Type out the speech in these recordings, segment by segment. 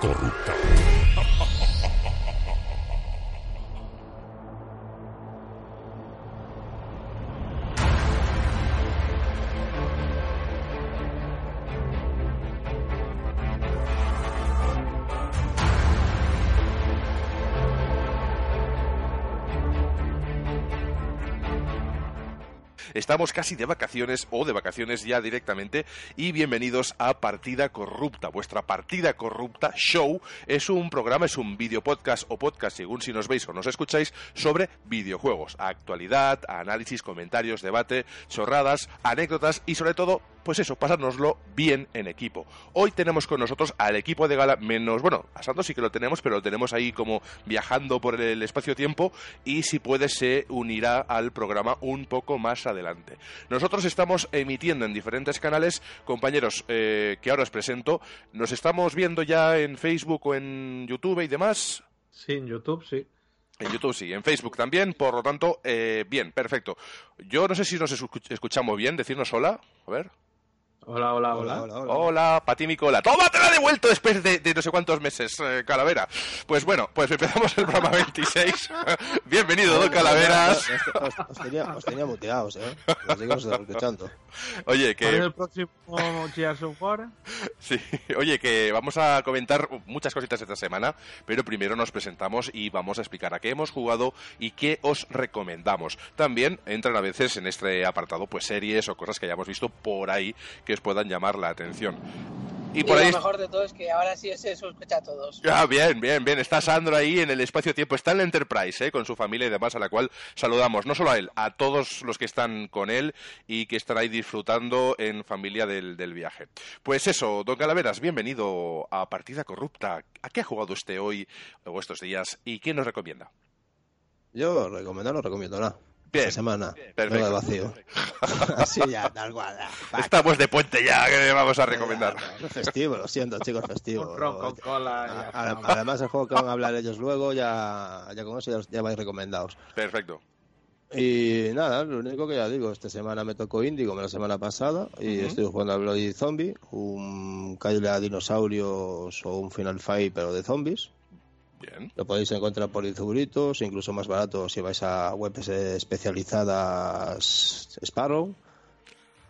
Corrupta. Estamos casi de vacaciones o de vacaciones ya directamente y bienvenidos a Partida Corrupta. Vuestra Partida Corrupta Show es un programa, es un video podcast o podcast, según si nos veis o nos escucháis, sobre videojuegos, actualidad, análisis, comentarios, debate, chorradas, anécdotas y sobre todo pues eso, pasárnoslo bien en equipo. Hoy tenemos con nosotros al equipo de gala, menos, bueno, a Santos sí que lo tenemos, pero lo tenemos ahí como viajando por el espacio-tiempo y si puede se unirá al programa un poco más adelante. Nosotros estamos emitiendo en diferentes canales, compañeros, eh, que ahora os presento. Nos estamos viendo ya en Facebook o en YouTube y demás. Sí, en YouTube, sí. En YouTube sí, en Facebook también, por lo tanto, eh, bien, perfecto. Yo no sé si nos escuch- escuchamos bien, decirnos hola, a ver. Hola, hola, hola. Hola, Pati Micola. ¡Toma, te la he devuelto después de, de no sé cuántos meses, eh, Calavera! Pues bueno, pues empezamos el programa 26. Bienvenido, don Calaveras. Os, os tenía, os tenía muteados, ¿eh? Os escuchando. Oye, ¿Cuál es que el próximo Gears of War? sí, oye, que vamos a comentar muchas cositas esta semana, pero primero nos presentamos y vamos a explicar a qué hemos jugado y qué os recomendamos. También entran a veces en este apartado pues series o cosas que hayamos visto por ahí que os puedan llamar la atención. Y Y por ahí lo mejor de todo es que ahora sí se escucha a todos. Ah, bien, bien, bien. Está Sandro ahí en el espacio-tiempo. Está en la Enterprise, ¿eh? con su familia y demás, a la cual saludamos. No solo a él, a todos los que están con él y que están ahí disfrutando en familia del, del viaje. Pues eso, don Calaveras, bienvenido a Partida Corrupta. ¿A qué ha jugado usted hoy o estos días y qué nos recomienda? Yo recomendar, no recomiendo nada. Bien. Esta semana, Perfecto. de vacío. Así ya, tal cual. Estamos de puente ya, que vamos a recomendar. Es festivo, lo siento, chicos, festivo. Un ron con cola. ya A- está. Además, el juego que van a hablar ellos luego, ya, ya con eso ya, ya vais recomendados. Perfecto. Y nada, lo único que ya digo, esta semana me tocó Indie como la semana pasada y Ujú. estoy jugando a Bloody Zombie, un calle a dinosaurios o un Final Fight pero de zombies. Bien. Lo podéis encontrar por Izuguritos, incluso más barato si vais a webs especializadas Sparrow.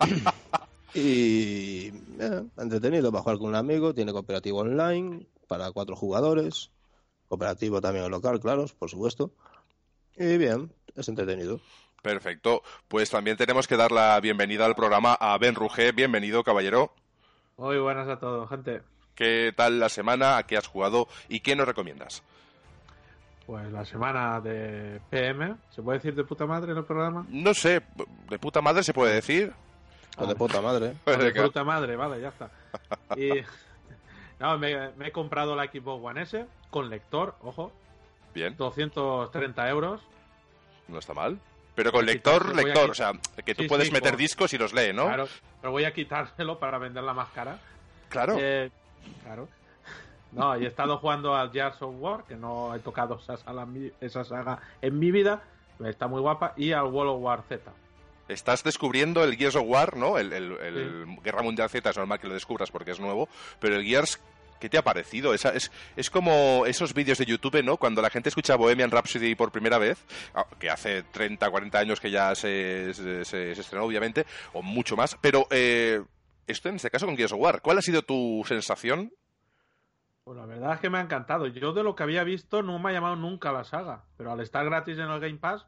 y eh, entretenido para jugar con un amigo, tiene cooperativo online para cuatro jugadores, cooperativo también local, claro, por supuesto. Y bien, es entretenido. Perfecto. Pues también tenemos que dar la bienvenida al programa a Ben Rugé. Bienvenido, caballero. Muy buenas a todos, gente. ¿Qué tal la semana? ¿A qué has jugado? ¿Y qué nos recomiendas? Pues la semana de PM, ¿se puede decir de puta madre en el programa? No sé, de puta madre se puede decir. O de puta madre. Pues de puta madre, vale, ya está. Y no, me, me he comprado la Xbox One S con lector, ojo, Bien, 230 euros. no está mal. Pero con lector, quitar- lector, o sea, que tú Sí, puedes sí, meter discos y los lee, ¿no? Claro, pero voy a quitárselo para venderla más cara. Claro. Eh, claro. No, y he estado jugando al Gears of War, que no he tocado esa saga, en mi- esa saga en mi vida. Está muy guapa. Y al World of War Z. Estás descubriendo el Gears of War, ¿no? El, el- el Guerra Mundial Z es normal que lo descubras porque es nuevo, pero el Gears, ¿qué te ha parecido? Esa- es, es como esos vídeos de YouTube, ¿no? Cuando la gente escucha Bohemian Rhapsody por primera vez, ah, que hace 30, 40 años que ya se, se- se- se estrenó, obviamente, o mucho más, pero eh, esto en este caso con Gears of War, ¿cuál ha sido tu sensación? Pues la verdad es que me ha encantado. Yo de lo que había visto no me ha llamado nunca la saga. Pero al estar gratis en el Game Pass,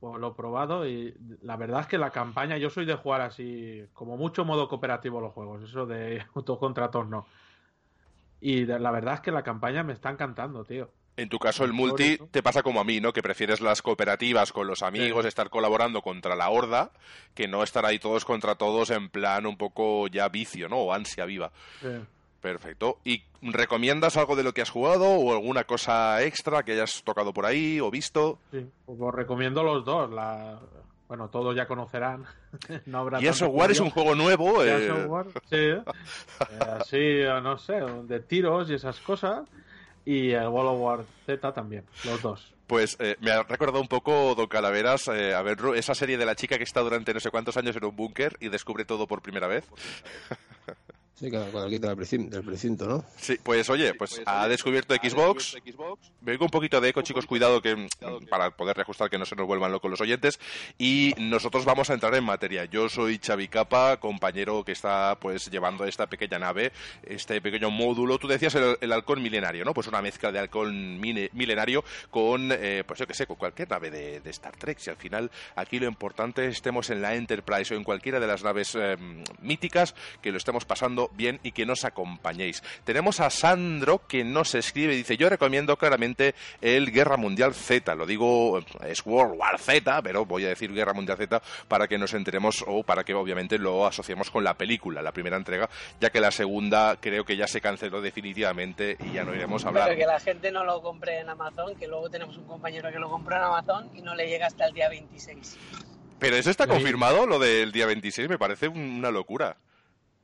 pues lo he probado. Y la verdad es que la campaña, yo soy de jugar así, como mucho modo cooperativo los juegos. Eso de todos contra todos no. Y la verdad es que la campaña me está encantando, tío. En tu caso, el multi eso. te pasa como a mí, ¿no? Que prefieres las cooperativas con los amigos, estar colaborando contra la horda, que no estar ahí todos contra todos en plan un poco ya vicio, ¿no? O ansia viva. Sí. Perfecto. ¿Y recomiendas algo de lo que has jugado o alguna cosa extra que hayas tocado por ahí o visto? Sí, pues os recomiendo los dos. La... Bueno, todos ya conocerán. no habrá tanto of War es un juego nuevo. Eh, War, sí. Eh, así, no sé, de tiros y esas cosas. Y el World of War Z también, los dos. Pues eh, me ha recordado un poco, Don Calaveras, eh, a ver, esa serie de la chica que está durante no sé cuántos años en un búnker y descubre todo por primera vez. Sí, que cuando quita del precinto, ¿no? Sí, pues oye, pues ha descubierto Xbox. Veo un poquito de eco, chicos, cuidado que para poder reajustar que no se nos vuelvan locos los oyentes. Y nosotros vamos a entrar en materia. Yo soy Xavi Capa, compañero que está pues llevando esta pequeña nave, este pequeño módulo. Tú decías el, halcón milenario, ¿no? Pues una mezcla de halcón milenario con, eh, pues yo que sé, con cualquier nave de, Star Trek. Si al final aquí lo importante estemos en la Enterprise o en cualquiera de las naves eh, míticas, que lo estemos pasando bien y que nos acompañéis. Tenemos a Sandro que nos escribe y dice, yo recomiendo claramente el Guerra Mundial Z, lo digo, es World War Z, pero voy a decir Guerra Mundial Z para que nos enteremos o para que obviamente lo asociemos con la película, la primera entrega, ya que la segunda creo que ya se canceló definitivamente y ya no iremos a hablar. Pero que la gente no lo compre en Amazon, que luego tenemos un compañero que lo compró en Amazon y no le llega hasta el día 26. Pero eso está confirmado, lo del día 26, me parece una locura.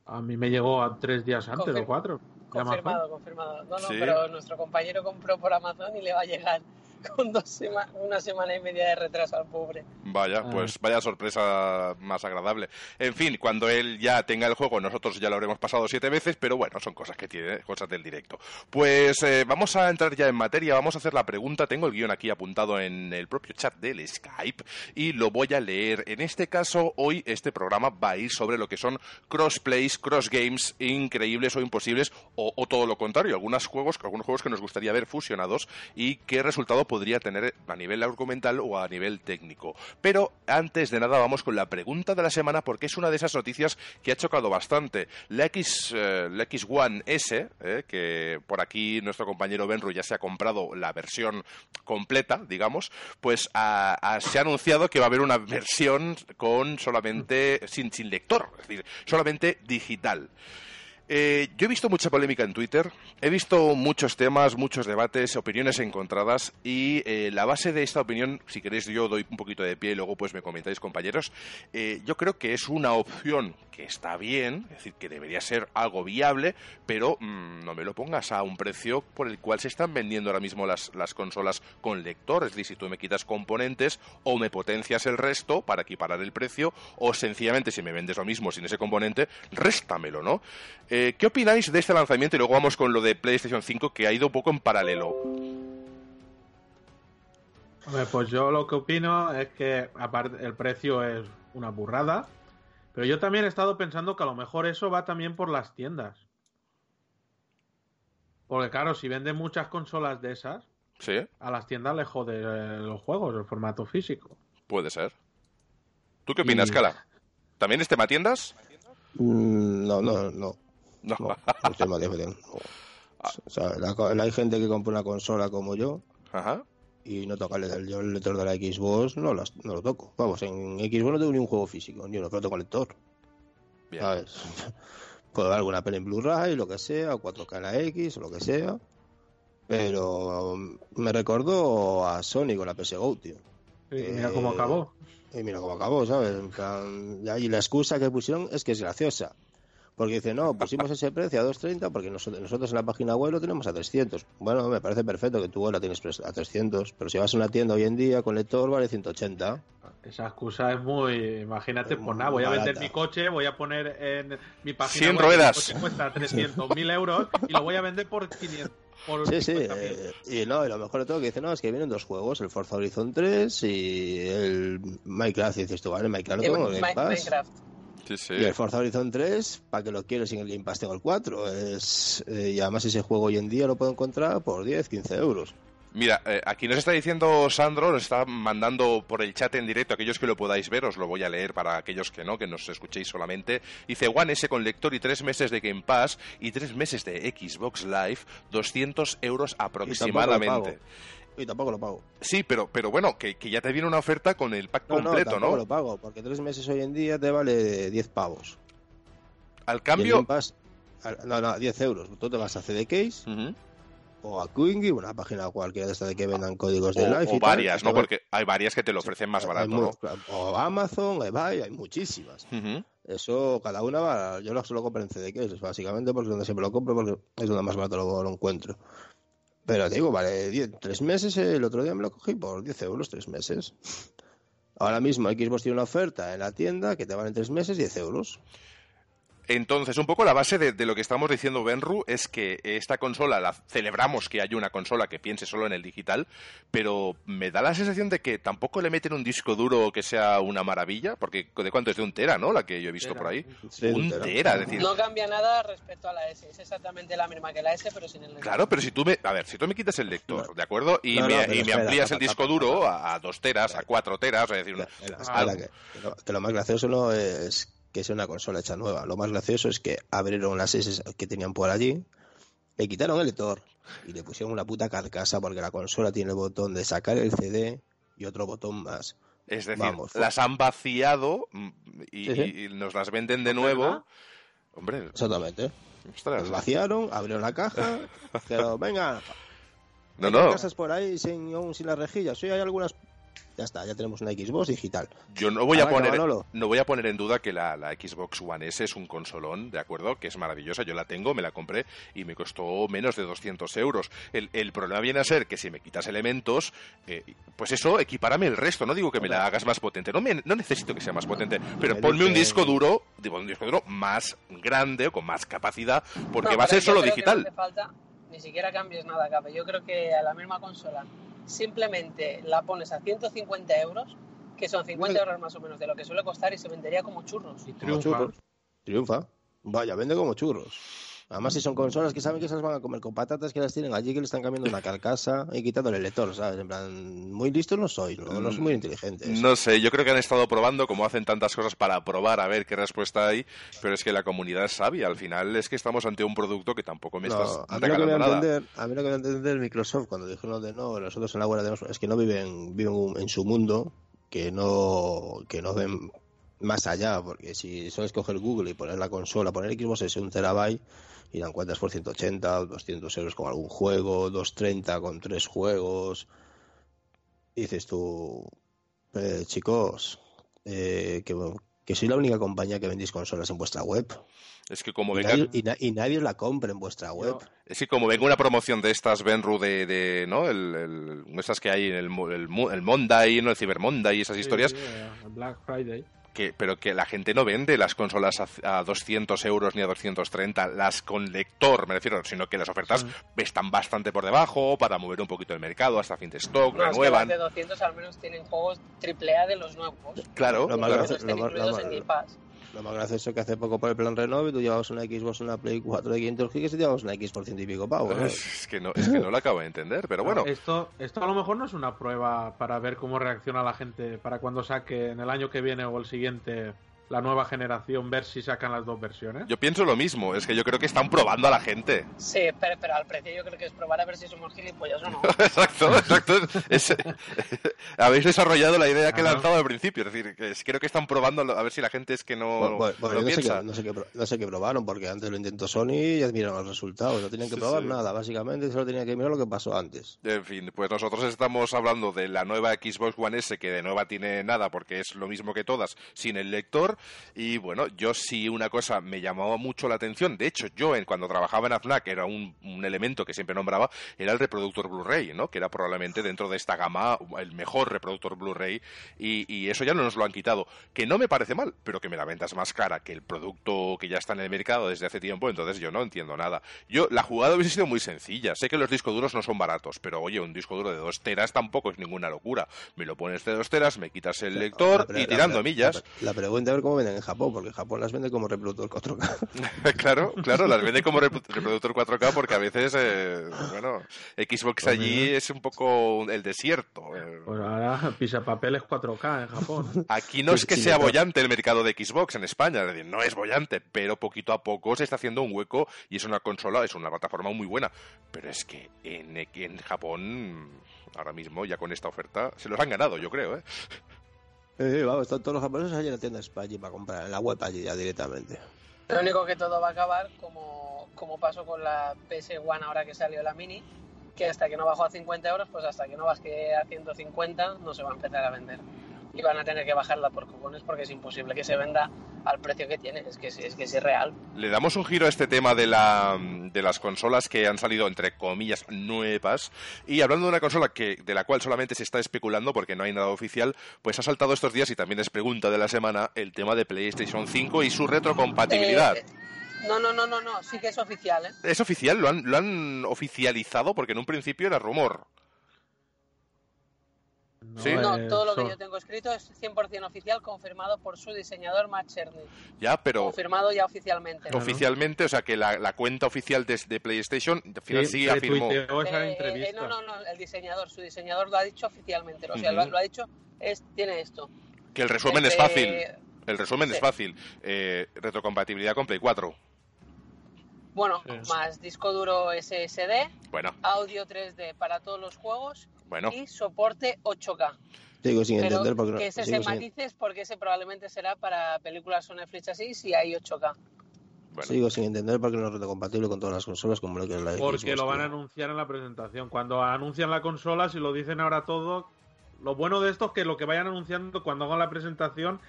A mí me llegó a tres días antes o cuatro. Confirmado, confirmado. No, no, pero nuestro compañero compró por Amazon y le va a llegar con dos una semana y media de retraso al pobre. Vaya, ah. pues vaya sorpresa más agradable. En fin, cuando él ya tenga el juego, nosotros ya lo habremos pasado siete veces, pero bueno, son cosas que tiene, cosas del directo. Pues eh, vamos a entrar ya en materia, vamos a hacer la pregunta. Tengo el guion aquí apuntado en el propio chat del Skype y lo voy a leer. En este caso, hoy este programa va a ir sobre lo que son crossplays, cross games increíbles o imposibles, o, o todo lo contrario, algunos juegos, algunos juegos que nos gustaría ver fusionados y qué resultado podría tener a nivel argumental o a nivel técnico. Pero antes de nada vamos con la pregunta de la semana porque es una de esas noticias que ha chocado bastante. La, X, eh, la X1 S, eh, que por aquí nuestro compañero Benru ya se ha comprado la versión completa, digamos, pues se ha anunciado que va a haber una versión con solamente sin, sin lector, es decir, solamente digital. Eh, yo he visto mucha polémica en Twitter, he visto muchos temas, muchos debates, opiniones encontradas y eh, la base de esta opinión, si queréis yo doy un poquito de pie y luego pues me comentáis compañeros, eh, yo creo que es una opción que está bien, es decir, que debería ser algo viable, pero mm, no me lo pongas a un precio por el cual se están vendiendo ahora mismo las, las consolas con lector, es decir, si tú me quitas componentes o me potencias el resto para equiparar el precio o sencillamente si me vendes lo mismo sin ese componente, réstamelo, ¿no? ¿Qué opináis de este lanzamiento? Y luego vamos con lo de PlayStation 5 que ha ido un poco en paralelo. pues yo lo que opino es que aparte el precio es una burrada, pero yo también he estado pensando que a lo mejor eso va también por las tiendas. Porque claro, si venden muchas consolas de esas, a las tiendas le jode eh, los juegos, el formato físico. Puede ser. ¿Tú qué opinas, Cala? ¿También es tema tiendas? Mm, no, no, no. No. O sea, hay gente que compra una consola como yo y no toca el, yo el lector de la Xbox, no, no lo toco. Vamos, en Xbox no tengo ni un juego físico, ni uno, pero tengo el lector. ¿Sabes? Puedo ver alguna peli en Blu-ray, lo que sea, o 4K en la X, o lo que sea. Pero me recordó a Sony con la PS Go, tío. Y mira cómo acabó. Y mira cómo acabó, ¿sabes? y la excusa que pusieron es que es graciosa. Porque dice, no, pusimos ese precio a 2.30 porque nosotros, en la página web lo tenemos a 300. Bueno, me parece perfecto que tú la tienes a 300, pero si vas a una tienda hoy en día con lector vale 180. Esa excusa es muy. Imagínate, pues nada, voy a vender mi coche, voy a poner en mi página 100 ruedas. Que cuesta 300.000 euros y lo voy a vender por 500. sí, sí, eh, y no, y lo mejor de todo que dice, no, es que vienen dos juegos, el Forza Horizon 3 y el Minecraft, y dices tú, vale, Minecraft, Minecraft. Y el Forza Horizon 3, ¿para que lo quiero sin el Game Pass tengo el 4? Es, eh, y además ese juego hoy en día lo puedo encontrar por 10, 15 euros. Mira, eh, aquí nos está diciendo Sandro, nos está mandando por el chat en directo, aquellos que lo podáis ver, os lo voy a leer para aquellos que no, que nos escuchéis solamente. Dice One S con lector y tres meses de Game Pass y tres meses de Xbox Live, 200 euros aproximadamente y tampoco lo pago. Sí, pero, pero bueno, que, ya te viene una oferta con el pack completo, ¿no? No, lo pago, porque tres meses hoy en día te vale 10 pavos. Al cambio... no, no, 10 euros. Tú te vas a CDCase o a Quingy, una página cualquiera de esta de que vendan códigos de live. O varias, ¿no? Porque hay varias que te lo ofrecen más barato, ¿no? O Amazon, eBay, hay muchísimas. Eso, cada una va, yo lo suelo comprar en CDCase, básicamente porque es donde siempre lo compro, porque es donde más barato lo encuentro. Pero digo, vale, tres meses, el otro día me lo cogí por 10 euros, tres meses. Ahora mismo Xbox tiene una oferta en la tienda que te vale tres meses 10 euros. Entonces, un poco la base de, lo que estamos diciendo, Benru, es que esta consola, la celebramos que haya una consola que piense solo en el digital, pero me da la sensación de que tampoco le meten un disco duro que sea una maravilla, porque ¿de cuánto es? De un tera, ¿no? La que yo he visto por ahí. un tera. decir... No cambia nada respecto a la S, es exactamente la misma que la S, pero sin el lector. Claro, pero si tú me, a ver, si tú me quitas el lector, ¿de acuerdo? Y me, amplías el disco duro a, dos teras, a cuatro teras, es decir, que lo más gracioso no es que sea una consola hecha nueva. Lo más gracioso es que abrieron las S que tenían por allí, le quitaron el lector y le pusieron una puta carcasa porque la consola tiene el botón de sacar el CD y otro botón más. Es decir, las han vaciado mm, y, nos las venden de nuevo. Hombre. Exactamente. Las vaciaron, abrieron la caja, pero venga. No, no. casas por ahí sin, sin las rejillas. Sí, hay algunas ya está, ya tenemos una Xbox digital. Yo no voy a poner no voy a poner en duda que la, Xbox One S es un consolón, ¿de acuerdo? Que es maravillosa, yo la tengo, me la compré y me costó menos de 200 euros. El, problema viene a ser que si me quitas elementos, eh, pues eso, equipárame el resto. No digo que me la hagas más potente, no, no necesito que sea más potente, pero ponme un disco duro, digo, un disco duro más grande o con más capacidad, porque va a ser solo digital. no falta, ni siquiera cambies nada, Cape. Yo creo que a la misma consola simplemente la pones a 150 euros, que son 50 euros más o menos de lo que suele costar y se vendería como churros. Y triunfa. Triunfa. Vaya, vende como churros. Además, si son consolas que saben que se las van a comer con patatas, que las tienen allí, que le están cambiando una carcasa y quitándole el lector, ¿sabes? En plan, muy listos no sois, ¿no? no muy inteligentes. No sé, yo creo que han estado probando, como hacen tantas cosas para probar a ver qué respuesta hay, pero es que la comunidad es sabia. Al final es que estamos ante un producto que tampoco me estás a mí lo que nada. Entender, a mí lo que voy a entender Microsoft cuando dijeron de no, nosotros en la web es que no viven, viven en su mundo, que no, que no ven más allá, porque si solo escoger Google y poner la consola, poner Xbox es un terabyte y la encuentras por 180 o 200 euros con algún juego, 230 con tres juegos. dices tú, eh, chicos, eh, que, que soy la única compañía que vendéis consolas en vuestra web. Es que como y, venga... nadie, y, nadie la compra en vuestra web. Es que como venga una promoción de estas, Benru, de, de ¿no? El, el, estas que hay en el, el, el Monday, ¿no? el Cyber Monday y esas historias. Black Friday que, pero que la gente no vende las consolas a, 200 euros ni a 230, las con lector, me refiero, sino que las ofertas están bastante por debajo para mover un poquito el mercado hasta fin de stock, no, renuevan. Es que las de 200 al menos tienen juegos AAA de los nuevos. Claro, lo más, lo más gracioso que hace poco por el plan Renove, tú llevabas una Xbox, una Play 4 de 500 gigas y llevabas una X por ciento y pico pavos. Es, que no, es que no lo acabo de entender, pero bueno. Esto, esto a lo mejor no es una prueba para ver cómo reacciona la gente para cuando saque en el año que viene o el siguiente la nueva generación, ver si sacan las dos versiones? Yo pienso lo mismo, es que yo creo que están probando a la gente. Sí, pero, pero al precio yo creo que es probar a ver si somos gilipollas o no. exacto, exacto. habéis desarrollado la idea que he lanzado al principio, es decir, que creo que están probando a ver si la gente es que no, no, piensa. no, sé qué, no, sé qué, probaron, porque antes lo intentó Sony y ya miraron los resultados, no tenían que probar nada, básicamente solo tenían que mirar lo que pasó antes. En fin, pues nosotros estamos hablando de la nueva Xbox One S, que de nueva tiene nada, porque es lo mismo que todas, sin el lector, y bueno, yo sí una cosa me llamaba mucho la atención. De hecho, yo en, cuando trabajaba en AFNAC era un, elemento que siempre nombraba, era el reproductor Blu-ray, ¿no? Que era probablemente dentro de esta gama el mejor reproductor Blu-ray. Y, eso ya no nos lo han quitado. Que no me parece mal, pero que me la ventas más cara que el producto que ya está en el mercado desde hace tiempo. Entonces yo no entiendo nada. Yo, la jugada hubiese sido muy sencilla. Sé que los discos duros no son baratos, pero oye, un disco duro de dos teras tampoco es ninguna locura. Me lo pones de dos teras, me quitas el lector y tirando millas. La, pregunta es ver cómo venden en Japón, porque Japón las vende como reproductor 4K. claro, claro, las vende como reproductor 4K porque a veces, eh, bueno, Xbox allí es un poco el desierto. Eh. Pues ahora pisa papeles 4K en Japón. Aquí no es que sea bollante el mercado de Xbox en España, es decir, no es bollante, pero poquito a poco se está haciendo un hueco y es una consola, es una plataforma muy buena. Pero es que en, en Japón, ahora mismo, ya con esta oferta, se los han ganado, yo creo, ¿eh? Eh, vamos, están todos los japoneses allí en la tienda España para comprar, en la web allí ya directamente. Lo único que todo va a acabar, como, como pasó con la PS One ahora que salió la Mini, que hasta que no bajó a 50 euros, pues hasta que no baje a 150 no se va a empezar a vender. y van a tener que bajarla por cupones porque es imposible que se venda al precio que tiene, es que es, que es irreal. Le damos un giro a este tema de, la, de las consolas que han salido entre comillas nuevas y hablando de una consola que de la cual solamente se está especulando porque no hay nada oficial, pues ha saltado estos días y también es pregunta de la semana el tema de PlayStation 5 y su retrocompatibilidad. Eh, no, no, no, no, no, sí que es oficial. ¿eh? Es oficial, lo han, lo han oficializado porque en un principio era rumor. No, todo lo que yo tengo escrito es 100% oficial, confirmado por su diseñador Matt Cherny. Ya, pero... Confirmado ya oficialmente. Oficialmente, o sea que la, cuenta oficial de, PlayStation al final sí, afirmó... Eh, eh, no, no, no, el diseñador, su diseñador lo ha dicho oficialmente, o sea, lo, ha dicho, es, tiene esto. Que el resumen es fácil, el resumen es fácil, eh, retrocompatibilidad con Play 4. Bueno, más disco duro SSD, bueno. audio 3D para todos los juegos y soporte 8K. Digo sin entender porque que ese se matices porque ese probablemente será para películas o Netflix así si hay 8K. Sigo sin entender por qué no es compatible con todas las consolas como lo que es la Porque lo van a anunciar en la presentación. Cuando anuncian la consola, si lo dicen ahora todo, lo bueno de esto es que lo que vayan anunciando cuando hagan la presentación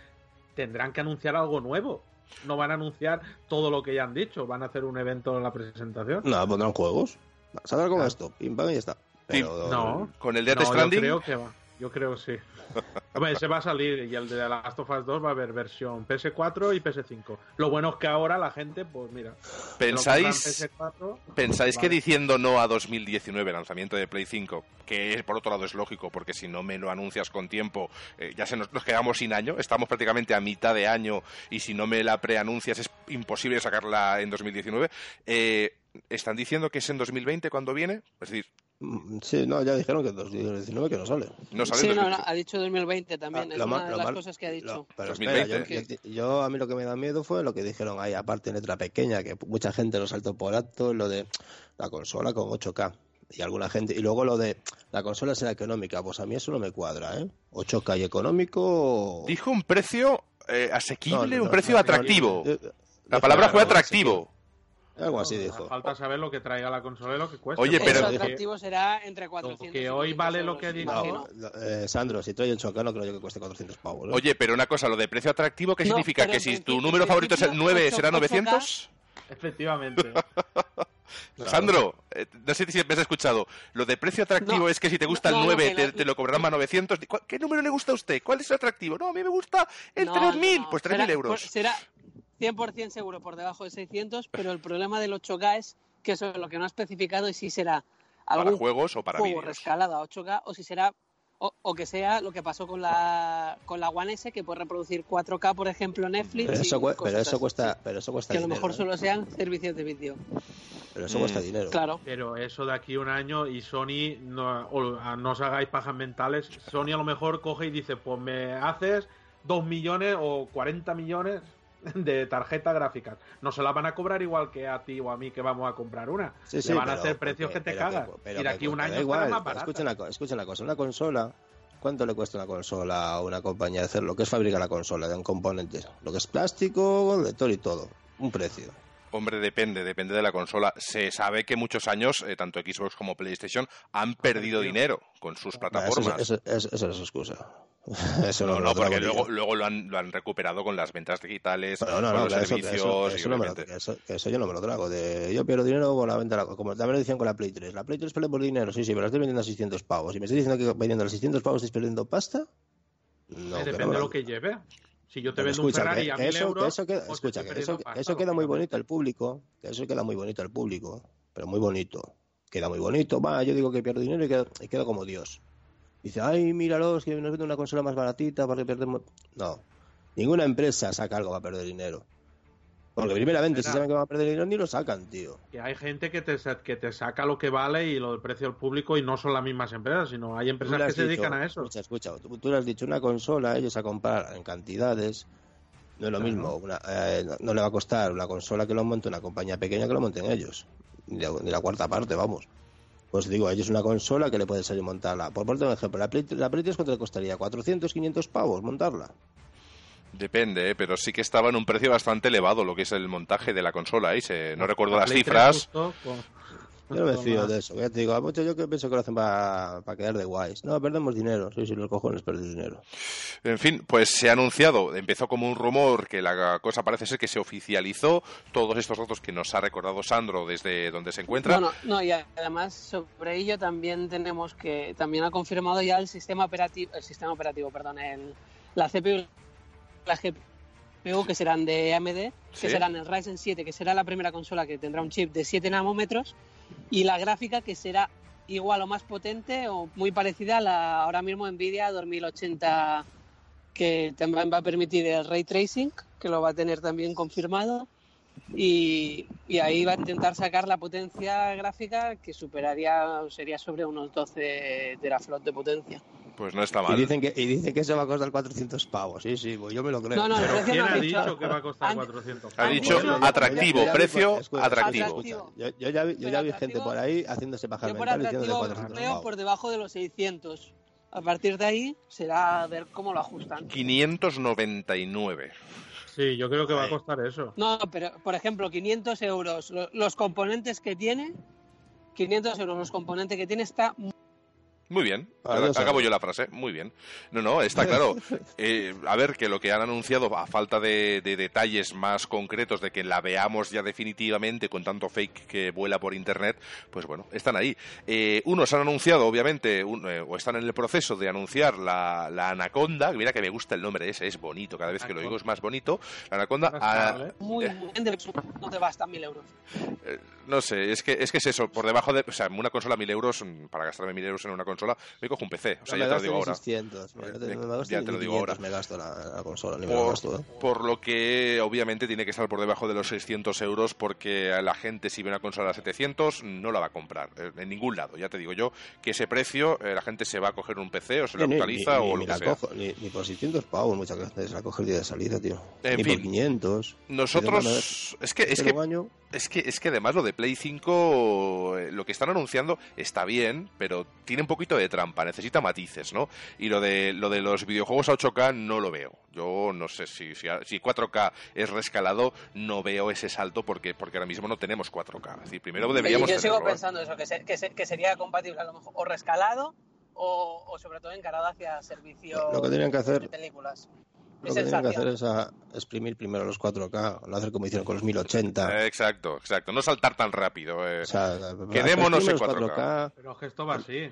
tendrán que anunciar algo nuevo. No van a anunciar todo lo que ya han dicho. Van a hacer un evento en la presentación. No, pondrán juegos. Saldrá con esto. Pim, pam y ya está no, con el Death Stranding. Yo creo que va. Yo creo sí. Hombre, ese va a salir y el de The Last of Us 2 va a haber versión PS4 y PS5. Lo bueno es que ahora la gente, pues mira. ¿Pensáis, ¿pensáis que diciendo no a 2019, lanzamiento de Play 5, que por otro lado es lógico, porque si no me lo anuncias con tiempo, eh, ya se nos, nos, quedamos sin año, estamos prácticamente a mitad de año y si no me la preanuncias es imposible sacarla en 2019. Eh, ¿Están diciendo que es en 2020 cuando viene? Es decir, sí, no, ya dijeron que en 2019 que no sale. No sale sí, no, ha dicho 2020 también, ah, es una de las cosas que ha dicho. pero yo, a mí lo que me da miedo fue lo que dijeron ahí, aparte en letra pequeña, que mucha gente lo saltó por acto, lo de la consola con 8K. Y alguna gente, y luego lo de la consola será económica, pues a mí eso no me cuadra, ¿eh? 8K y económico. Dijo un precio eh, asequible, un precio atractivo. la palabra fue atractivo. Algo así dijo. Falta saber lo que traiga la consola y lo que cuesta. Oye, pero. El atractivo será entre 400 Que hoy vale lo que dicho. No, eh, Sandro, si trae el Choca, no creo yo que cueste 400 pavos. Oye, pero una cosa, lo de precio atractivo, ¿qué significa? ¿Que si tu número favorito es el 9, será 900? Efectivamente. Sandro, eh, no sé si me has escuchado. Lo de precio atractivo es que si te gusta el 9 te, lo cobrarán más 900. ¿Qué número le gusta a usted? ¿Cuál es el atractivo? No, a mí me gusta el 3000. Pues 3000 euros. Pues será, 100% seguro por debajo de 600, pero el problema del 8K es que eso es lo que no ha especificado y si será algún para juegos o para juego rescalado a 8K o si será o, que sea lo que pasó con la con la One S que puede reproducir 4K por ejemplo Netflix pero eso, pero eso cuesta pero eso cuesta que a lo mejor solo sean servicios de vídeo. Pero eso cuesta mm, dinero. claro. Pero eso de aquí un año y Sony no, no os hagáis pajas mentales Sony a lo mejor coge y dice pues me haces 2 millones o 40 millones de tarjeta gráficas. No se la van a cobrar igual que a ti o a mí que vamos a comprar una. Se van a hacer precios que te cagas. y de aquí un año igual, más escuchen, una, una cosa, una consola ¿Cuánto le cuesta una consola a una compañía de hacer lo que es fabricar la consola de un componente? Lo que es plástico, lector y todo. Un precio. Hombre, depende, depende de la consola. Se sabe que muchos años, eh, tanto Xbox como PlayStation, han perdido dinero con sus plataformas. Eso, es excusa. Eso no, no, porque luego, luego lo, han, lo han recuperado con las ventas digitales, con los servicios. Eso, yo no me lo trago. De, yo pierdo dinero con la venta, como también lo dicen con la Play 3. La Play 3 pelea por dinero, sí, sí, pero la estoy vendiendo a 600 pavos. ¿Y me estoy diciendo que vendiendo a 600 pavos estoy perdiendo pasta? No, depende de lo que lleve. Si yo te vendo un Ferrari a 1000 euros, eso queda, escucha, que eso, eso queda muy bonito al público, que eso queda muy bonito al público, pero muy bonito. Queda muy bonito, va, yo digo que pierdo dinero y quedo, y quedo como Dios. Dice, ay, míralos, que nos venden una consola más baratita para que perdemos. No, ninguna empresa saca algo para perder dinero. Porque primeramente, si saben que van a perder dinero, ni lo sacan, tío. Que hay gente que te, que te saca lo que vale y lo del precio al público y no son las mismas empresas, sino hay empresas que se dedican a eso. Escucha, escucha, tú, le has dicho una consola, ellos a comprar en cantidades, no es lo mismo. Eh, no, le va a costar una consola que lo monte una compañía pequeña que lo monten ellos. Ni la cuarta parte, vamos. Pues digo, a ellos una consola que le puede salir montarla. Por ponerte un ejemplo, la Play, la Play 3 ¿cuánto le costaría? ¿400, 500 pavos montarla? Depende, ¿eh? pero sí que estaba en un precio bastante elevado lo que es el montaje de la consola. ¿eh? no recuerdo las cifras. Yo me fío de eso. Ya te digo, a muchos yo que pienso que lo hacen para quedar de guays. No, perdemos dinero. Sí, sí, los cojones perdemos dinero. En fin, pues se ha anunciado, empezó como un rumor que la cosa parece ser que se oficializó. Todos estos datos que nos ha recordado Sandro desde donde se encuentra. Bueno, no, y además sobre ello también tenemos que, también ha confirmado ya el sistema operativo, el sistema operativo, perdón, el, la CPU, la GPU que serán de AMD, que serán el Ryzen 7, que será la primera consola que tendrá un chip de 7 nanómetros y la gráfica que será igual o más potente o muy parecida a la ahora mismo Nvidia 2080 que también va a permitir el ray tracing, que lo va a tener también confirmado. Y, y, ahí va a intentar sacar la potencia gráfica que superaría, sería sobre unos 12 teraflops de potencia. Pues no está mal. Y dicen que, y dicen que eso va a costar 400 pavos. Sí, sí, pues yo me lo creo. No, no, Pero ¿quién ha dicho, que va a costar 400 pavos? Ha dicho atractivo, precio atractivo. Yo, yo, ya vi, yo ya vi gente por ahí haciéndose bajar mental diciendo de 400 pavos. por debajo de los 600. A partir de ahí será a ver cómo lo ajustan. 599. Sí, yo creo que va a costar eso. No, pero por ejemplo, 500 euros, los componentes que tiene, 500 euros los componentes que tiene está muy bien, acabo yo la frase, muy bien. No, no, está claro. Eh, a ver, que lo que han anunciado, a falta de, detalles más concretos, de que la veamos ya definitivamente con tanto fake que vuela por internet, pues bueno, están ahí. Eh, unos han anunciado, obviamente, eh, o están en el proceso de anunciar la, Anaconda, mira que me gusta el nombre ese, es bonito, cada vez que lo digo es más bonito. La Anaconda. muy bien, no te basta mil euros. no sé, es que, es que es eso, por debajo de. O sea, una consola mil euros, para gastarme mil euros en una consola me cojo un PC. O sea, ya te lo digo ahora. ya te lo digo ahora. Me gasto la, consola, por, ¿eh? por, lo que obviamente tiene que estar por debajo de los 600 euros porque la gente si ve una consola a 700 no la va a comprar eh, en ningún lado. Ya te digo yo que ese precio eh, la gente se va a coger un PC o se lo actualiza o lo que sea. ni, por 600 pavos muchas veces la coge el día de salida, tío. ni por 500. Nosotros... Es que... Es que... Es que, es que además lo de Play 5, eh, lo que están anunciando está bien, pero tiene un poquito de trampa, necesita matices, ¿no? Y lo de, lo de los videojuegos a 8K no lo veo. Yo no sé si, si, 4K es rescalado, no veo ese salto porque, porque ahora mismo no tenemos 4K. Es decir, primero deberíamos. Yo, sigo pensando eso, que, que, sería compatible a lo mejor o rescalado o, sobre todo encarado hacia servicio lo que tenían que hacer, de películas. Lo que tienen que hacer es exprimir primero los 4K, no hacer como hicieron con los 1080. Eh, exacto, exacto. No saltar tan rápido. Eh. Quedémonos en 4K. Pero que esto va así.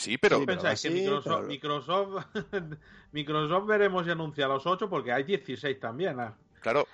Sí, pero... pensáis que Microsoft, Microsoft, Microsoft, veremos y anuncia los 8 porque hay 16 también. ¿eh? Claro,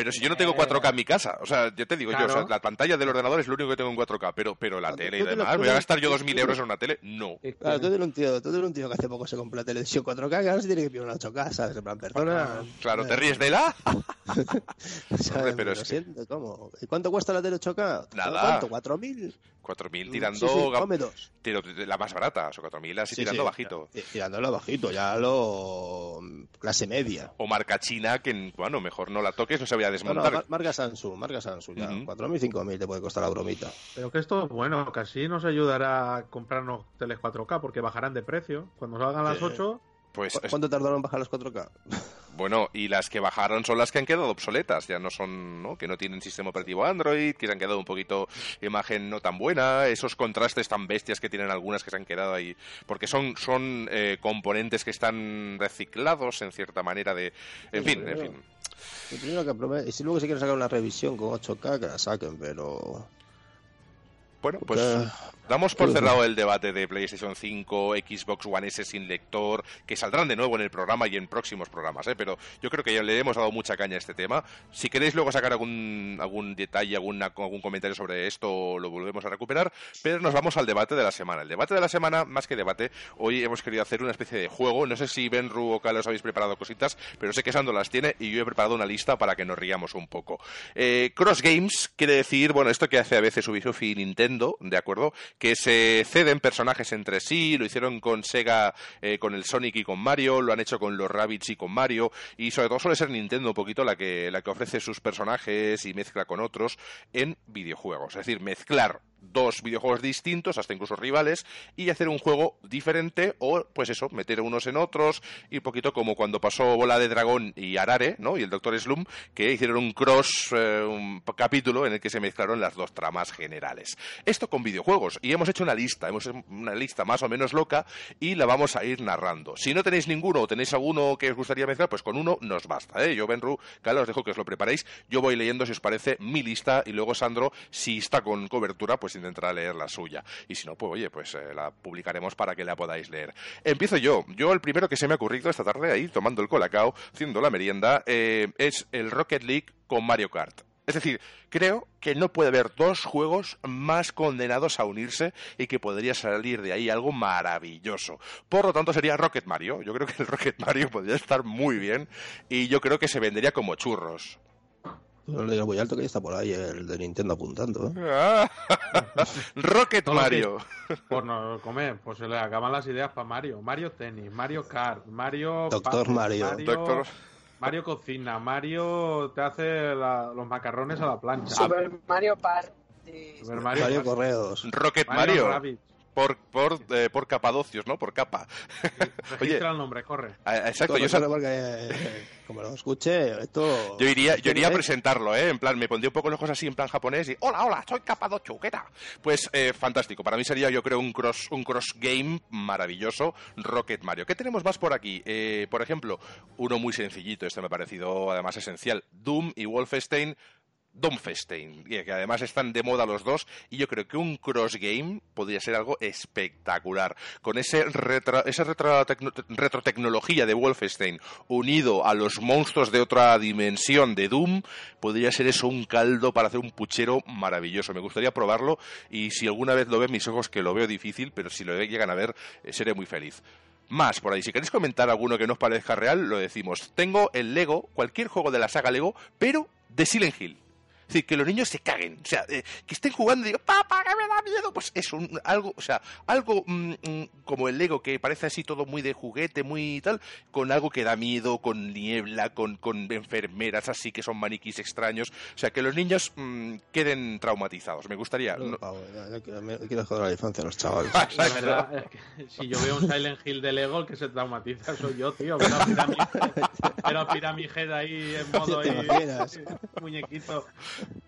pero si yo no tengo 4K en mi casa, o sea, ya te digo yo, la pantalla del ordenador es lo único que tengo en 4K, pero, pero la tele y demás, ¿voy a gastar yo 2.000 euros en una tele? No. Claro, tú eres un tío, tú eres un tío que hace poco se compró la televisión 4K, que ahora se tiene que pillar una 8K, ¿sabes? En plan, persona... Claro, ¿te ríes de la? ¿Sabes? Pero es siento, ¿cómo? ¿Y cuánto cuesta la tele 8K? Nada. ¿Cuánto? ¿4.000? 4.000 tirando... Sí, dos. Tiro, la más barata, o 4.000 así tirando bajito. Tirando bajito, ya lo... clase media. O marca china, que, bueno, mejor no la toques, no se vaya a desmontar marca Samsung, marca Samsung ya. 4.000, 5.000 te puede costar la bromita. Pero que esto, bueno, casi nos ayudará a comprarnos teles 4K porque bajarán de precio. Cuando salgan las 8... Pues ¿Cuánto tardaron en bajar las 4K? Bueno, y las que bajaron son las que han quedado obsoletas, ya no son, ¿no? que no tienen sistema operativo Android, que se han quedado un poquito imagen no tan buena, esos contrastes tan bestias que tienen algunas que se han quedado ahí, porque son, son eh, componentes que están reciclados en cierta manera de, en fin, en fin. Y si luego se quieren sacar una revisión con 8K, que la saquen, pero... Bueno, pues damos por cerrado el debate de PlayStation 5, Xbox One S sin lector, que saldrán de nuevo en el programa y en próximos programas, ¿eh? pero yo creo que ya le hemos dado mucha caña a este tema. Si queréis luego sacar algún, algún detalle, algún comentario sobre esto, lo volvemos a recuperar, pero nos vamos al debate de la semana. El debate de la semana, más que debate, hoy hemos querido hacer una especie de juego. No sé si Ben, Ru o Carlos habéis preparado cositas, pero sé que Sando las tiene y yo he preparado una lista para que nos riamos un poco. Eh, Cross Games quiere decir, bueno, esto que hace a veces Ubisoft y Nintendo ¿de acuerdo? Que se ceden personajes entre sí, lo hicieron con Sega, eh, con el Sonic y con Mario, lo han hecho con los Rabbids y con Mario, y sobre todo suele ser Nintendo un poquito la que, la que ofrece sus personajes y mezcla con otros en videojuegos. Es decir, mezclar dos videojuegos distintos, hasta incluso rivales, y hacer un juego diferente o, pues eso, meter unos en otros, y un poquito como cuando pasó Bola de Dragón y Arare, ¿no? Y el Doctor Slum, que hicieron un cross, eh, un capítulo en el que se mezclaron las dos tramas generales. Esto con videojuegos, y hemos hecho una lista, hemos hecho una lista más o menos loca, y la vamos a ir narrando. Si no tenéis ninguno o tenéis alguno que os gustaría mezclar, pues con uno nos basta, ¿eh? Yo, Benru, Cala, os dejo que os lo preparéis, yo voy leyendo, si os parece, mi lista, y luego Sandro, si está con cobertura, pues intentará leer la suya. Y si no, pues oye, pues eh, la publicaremos para que la podáis leer. Empiezo yo. Yo el primero que se me ha ocurrido esta tarde ahí, tomando el colacao, haciendo la merienda, eh, es el Rocket League con Mario Kart. Es decir, creo que no puede haber dos juegos más condenados a unirse y que podría salir de ahí algo maravilloso. Por lo tanto, sería Rocket Mario. Yo creo que el Rocket Mario podría estar muy bien y yo creo que se vendería como churros. No le digas muy alto que ya está por ahí el de Nintendo apuntando. ¿eh? Ah. Rocket Mario. Por no comer, pues se le acaban las ideas para Mario. Mario Tennis, Mario Kart, Mario. Doctor Mario. Mario, Doctor- Mario Cocina, Mario te hace la- los macarrones a la plancha. Super Mario Party. Super Mario, Mario Correos. Rocket Mario Mario. Por, por, eh, por capadocios, ¿no? Por capa. Registra el nombre, corre. Exacto, Corre, yo, porque, eh, como lo escuche, esto... yo iría, yo iría a presentarlo, ¿eh? En plan, me pondría un poco los ojos así en plan japonés y hola, hola, soy Capadocho, ¿qué tal? Pues eh, fantástico, para mí sería yo creo un cross, un cross game maravilloso, Rocket Mario. ¿Qué tenemos más por aquí? Eh, por ejemplo, uno muy sencillito, este me ha parecido además esencial, Doom y Wolfenstein Doomfestein, y que además están de moda los dos, y yo creo que un cross game podría ser algo espectacular. Con ese retro- esa retrotecno- retrotecnología de Wolfenstein unido a los monstruos de otra dimensión de Doom, podría ser eso un caldo para hacer un puchero maravilloso. Me gustaría probarlo, y si alguna vez lo ven mis ojos, que lo veo difícil, pero si lo llegan a ver, eh, seré muy feliz más por ahí. Si queréis comentar alguno que no os parezca real, lo decimos. Tengo el Lego, cualquier juego de la saga Lego, pero de Silent Hill. Es decir, que los niños se caguen. O sea, eh, que estén jugando y digan, papá, que me da miedo. Pues es un, algo, o sea, algo mm, mm, como el Lego, que parece así todo muy de juguete, muy tal, con algo que da miedo, con niebla, con, con enfermeras así que son maniquís extraños. O sea, que los niños mm, queden traumatizados. Me gustaría. no- Pavo, ya- ya quiero- me- quiero joder la infancia a los chavales. La verdad es que si yo veo un Silent Hill de Lego, el que se traumatiza soy yo, tío. Pero a Pyramid- Pero a Pyramid Head ahí en modo ¿Te ahí, muñequito.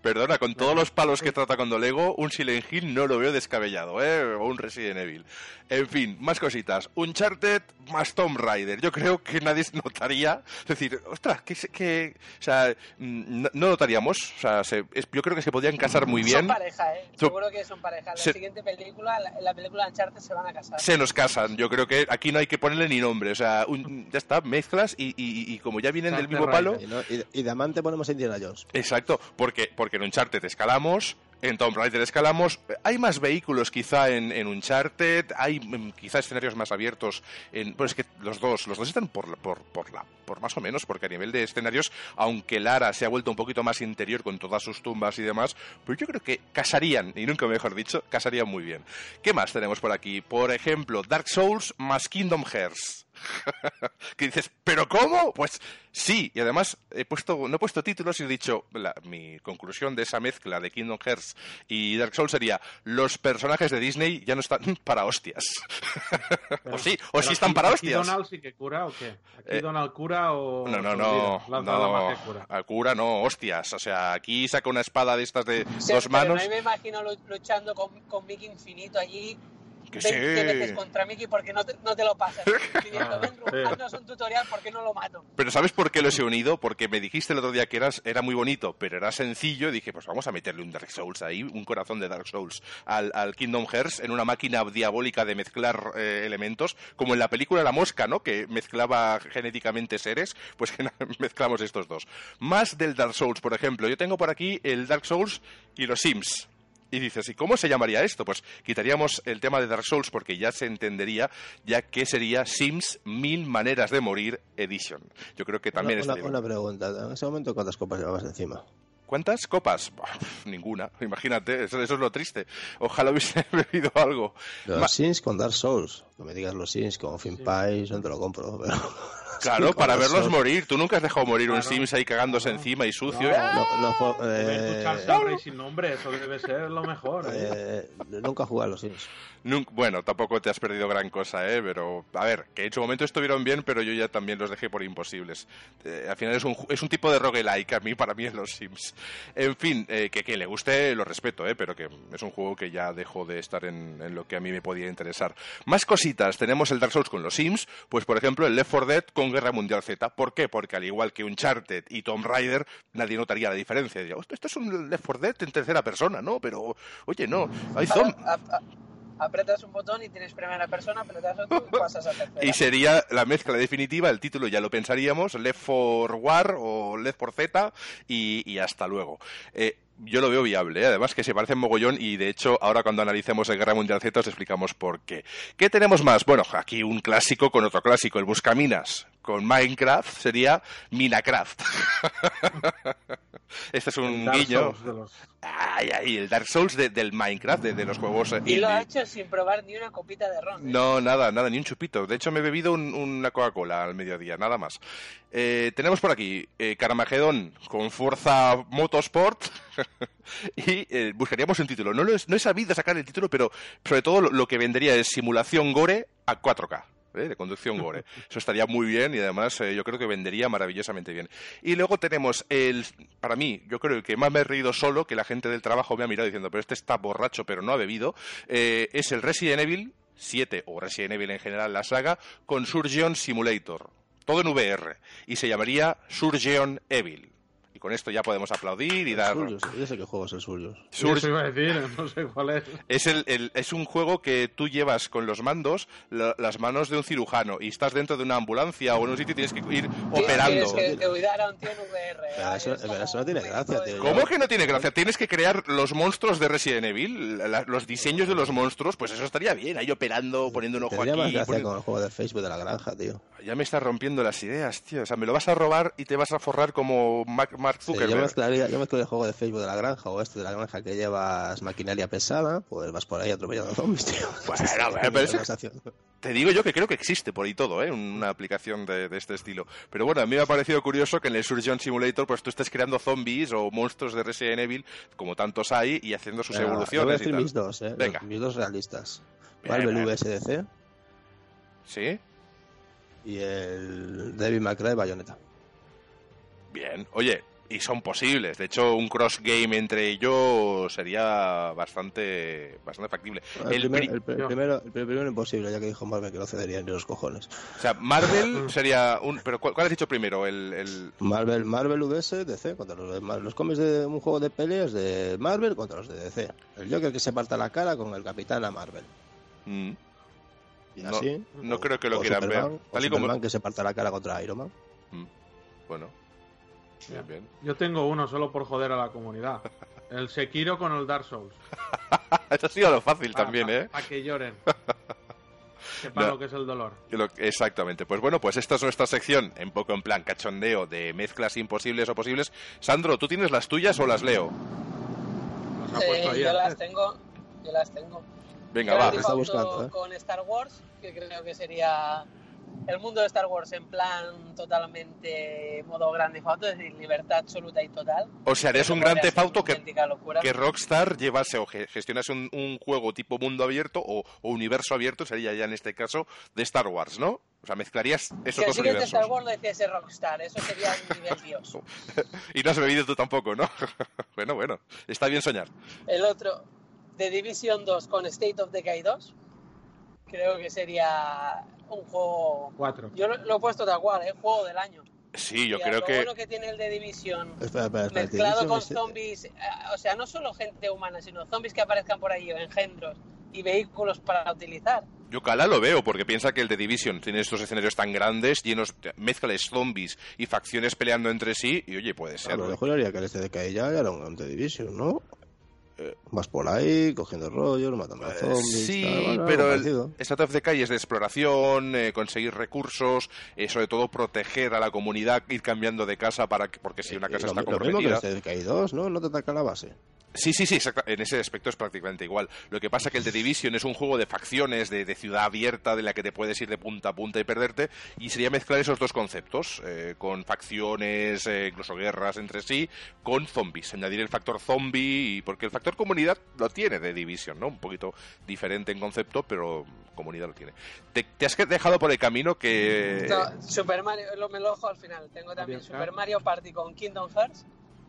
Perdona, con todos los palos que trata con Lego, un Silent Hill no lo veo descabellado, ¿eh? O un Resident Evil. En fin, más cositas. Uncharted más Tomb Raider. Yo creo que nadie notaría. Es decir, ostras, que, que o sea, mm, no, no notaríamos. O sea, se- es- yo creo que se podrían casar muy bien. Son pareja, ¿eh? Seguro que son pareja. La Se- siguiente película, la, en la película Uncharted, se van a casar. Se nos casan. Yo creo que aquí no hay que ponerle ni nombre. O sea, un- ya está, mezclas y, y- y como ya vienen del mismo palo. Y, no- y- y de amante ponemos a Indiana Jones. Exacto, porque, porque en Uncharted escalamos, en Tomb Raider escalamos, hay más vehículos quizá en, Uncharted, hay mm, quizá escenarios más abiertos, en, pues es que los dos, los dos están por, por, por, la, por más o menos, porque a nivel de escenarios, aunque Lara se ha vuelto un poquito más interior con todas sus tumbas y demás, pues yo creo que casarían, y nunca mejor dicho, casarían muy bien. ¿Qué más tenemos por aquí? Por ejemplo, Dark Souls más Kingdom Hearts. que dices, ¿pero cómo? Pues sí, y además he puesto, no he puesto títulos y he dicho, la- mi conclusión de esa mezcla de Kingdom Hearts y Dark Souls sería, los personajes de Disney ya no están para hostias. o sí, o Pero sí están aquí- para aquí hostias. Donald sí que cura o qué? ¿Aquí Eh, Donald cura o.? No, no, no, la no, cura. a cura no, hostias. O sea, aquí saca una espada de estas de Sí, dos pero manos. no me imagino lu- luchando con, con Mickey Infinito allí. Que 20 veces sí. contra Mickey porque no te, no te lo pasas. Pidiendo, Ah, ven, haznos un tutorial porque no lo mato. Pero ¿sabes por qué los he unido? Porque me dijiste el otro día que eras, era muy bonito, pero era sencillo. Y dije, pues vamos a meterle un Dark Souls ahí, un corazón de Dark Souls al, al Kingdom Hearts en una máquina diabólica de mezclar eh, elementos, como en la película La Mosca, ¿no? Que mezclaba genéticamente seres, pues que mezclamos estos dos. Más del Dark Souls, por ejemplo. Yo tengo por aquí el Dark Souls y los Sims. Y dices, ¿y cómo se llamaría esto? Pues quitaríamos el tema de Dark Souls porque ya se entendería, ya que sería Sims Mil Maneras de Morir Edition. Yo creo que también estaría una, una pregunta. En ese momento, ¿cuántas copas llevabas encima? ¿Cuántas copas? Ninguna, imagínate, eso, eso es lo triste. Ojalá hubiese bebido algo. Los Ma- Sims con Dark Souls. No me digas los Sims con Fin Pies, no te lo compro. Pero... Claro, para verlos morir. Tú nunca has dejado morir un Sims ahí cagándose encima y sucio. No, eh, sin nombre, eso debe ser lo mejor. ¿eh? Eh, nunca jugado a los Sims. bueno, tampoco te has perdido gran cosa, ¿eh? Pero, a ver, que en su momento estuvieron bien, pero yo ya también los dejé por imposibles. al final es un, es un tipo de roguelike a mí, para mí, en los Sims. En fin, que quien le guste lo respeto, ¿eh? Pero que es un juego que ya dejó de estar en, en lo que a mí me podía interesar. Más cositas. Tenemos el Dark Souls con los Sims, pues por ejemplo el Left 4 Dead con Guerra Mundial Z. ¿Por qué? Porque al igual que Uncharted y Tomb Raider, nadie notaría la diferencia. Diría, esto es un Left 4 Dead en tercera persona, ¿no? Pero, oye, no, hay zombies apretas un botón y tienes primera persona, apretas otro y pasas a tercera. Y sería la mezcla definitiva, el título ya lo pensaríamos, Left 4 War o Left 4 Z y, hasta luego. Eh, yo lo veo viable, ¿eh? además que se parecen mogollón y de hecho ahora cuando analicemos el Guerra Mundial Z os explicamos por qué. ¿Qué tenemos más? Bueno, aquí un clásico con otro clásico, el Buscaminas con Minecraft sería Minecraft. este es un guiño. Ay, ay, el Dark Souls del Minecraft, de, los juegos. Y lo ha hecho sin probar ni una copita de ron. ¿eh? No, nada, nada, ni un chupito. De hecho, me he bebido una Coca-Cola al mediodía, nada más. Eh, tenemos por aquí eh, Carmageddon con Fuerza Motorsport. y eh, buscaríamos un título. No, no he sabido sacar el título, pero sobre todo lo que vendría es simulación gore a 4K. ¿Eh? de conducción gore. Eso estaría muy bien y además eh, yo creo que vendería maravillosamente bien. Y luego tenemos el, para mí, yo creo que más me he reído solo, que la gente del trabajo me ha mirado diciendo, pero este está borracho pero no ha bebido, eh, es el Resident Evil 7 o Resident Evil en general la saga con Surgeon Simulator. Todo en VR. Y se llamaría Surgeon Evil con esto ya podemos aplaudir y dar. Yo sé qué juego es el Surgeon. Sur... iba a decir, no sé cuál es. Es, el, es un juego que tú llevas con los mandos las manos de un cirujano y estás dentro de una ambulancia o en un sitio y tienes que ir operando. Tienes que, cuidar a un tío en VR. Pero eso, no tiene gracia, tío. ¿Cómo que no tiene gracia? Tienes que crear los monstruos de Resident Evil, los diseños de los monstruos, pues eso estaría bien, ahí operando, poniendo un ojo aquí. más gracia con el juego de Facebook de la granja, tío. Ya me estás rompiendo las ideas, tío. O sea, me lo vas a robar y te vas a forrar como Mac yo mezclaría, yo el juego de Facebook de la granja o este de la granja que llevas maquinaria pesada, pues vas por ahí atropellando zombies, tío. Bueno, te digo yo que creo que existe por ahí todo, ¿eh? Una aplicación de, este estilo. Pero bueno, a mí me ha parecido curioso que en el Surgeon Simulator pues tú estés creando zombies o monstruos de Resident Evil, como tantos hay, y haciendo sus evoluciones. Voy a mis dos, ¿eh? Venga. Mis dos realistas. Marvel VSDC. ¿Sí? Y el David McRae Bayonetta. Bien. Oye, y son posibles. De hecho, un cross game entre ellos sería bastante bastante factible. El, primero, el primero imposible, ya que dijo Marvel que no cedería ni los cojones. O sea, Marvel sería un. Pero ¿cuál, has dicho primero? El, el... Marvel, Marvel VS DC contra los Los cómics de un juego de peleas de Marvel contra los de DC. El Joker que se parta la cara con el Capitán a Marvel. Mm. Y así, no, creo que lo quieran ver. Tal y como... que se parta la cara contra Iron Man. Mm. Bueno. Yo tengo uno solo por joder a la comunidad. El Sekiro con el Dark Souls. Eso ha sido lo fácil también, ¿eh? Para que lloren. Sepan lo que es el dolor. exactamente. Pues bueno, pues esta es nuestra sección, en poco en plan cachondeo de mezclas imposibles o posibles. Sandro, ¿tú tienes las tuyas o las leo? Eh, yo las tengo. Yo las tengo. Venga, va. Está buscando, ¿eh? Con Star Wars, que creo que sería el mundo de Star Wars en plan totalmente modo grande auto, es decir, libertad absoluta y total. O sea, harías un gran auto que, que Rockstar llevase o gestionase un, juego tipo mundo abierto o, universo abierto, sería ya en este caso de Star Wars, ¿no? O sea, mezclarías esos dos universos. Star Wars lo ese Rockstar, eso sería un nivel Dios. y no has bebido tú tampoco, ¿no? bueno, bueno, está bien soñar. El otro, The Division 2 con State of Decay 2, creo que sería un juego. Cuatro. Yo lo, he puesto tal cual, es juego del año. Sí, yo creo que. Lo bueno que tiene el de Division mezclado con zombies, eh, o sea, no solo gente humana, sino zombies que aparezcan por ahí, o engendros y vehículos para utilizar. Yo cala lo veo, porque piensa que el de Division tiene estos escenarios tan grandes, llenos, de zombies y facciones peleando entre sí, y oye, puede ser. A lo mejor haría que el este de ya era un de Division, ¿no? Vas por ahí, cogiendo rollos, matando a eh, zombies. Sí, pero el State of Decay es de exploración, eh, conseguir recursos, eh, sobre todo proteger a la comunidad, ir cambiando de casa para que, porque si una casa está comprometida. Lo mismo que el 2, ¿no? No te ataca la base. Sí, sí, sí, en ese aspecto es prácticamente igual. Lo que pasa es que el The Division es un juego de facciones, de, ciudad abierta, de la que te puedes ir de punta a punta y perderte, y sería mezclar esos dos conceptos, eh, con facciones, eh, incluso guerras entre sí, con zombies. Añadir el factor zombie, porque el factor comunidad lo tiene The Division, ¿no? Un poquito diferente en concepto, pero comunidad lo tiene. ¿Te, has dejado por el camino que...? Super Mario, me lo al final. Tengo también Super Mario Party con Kingdom Hearts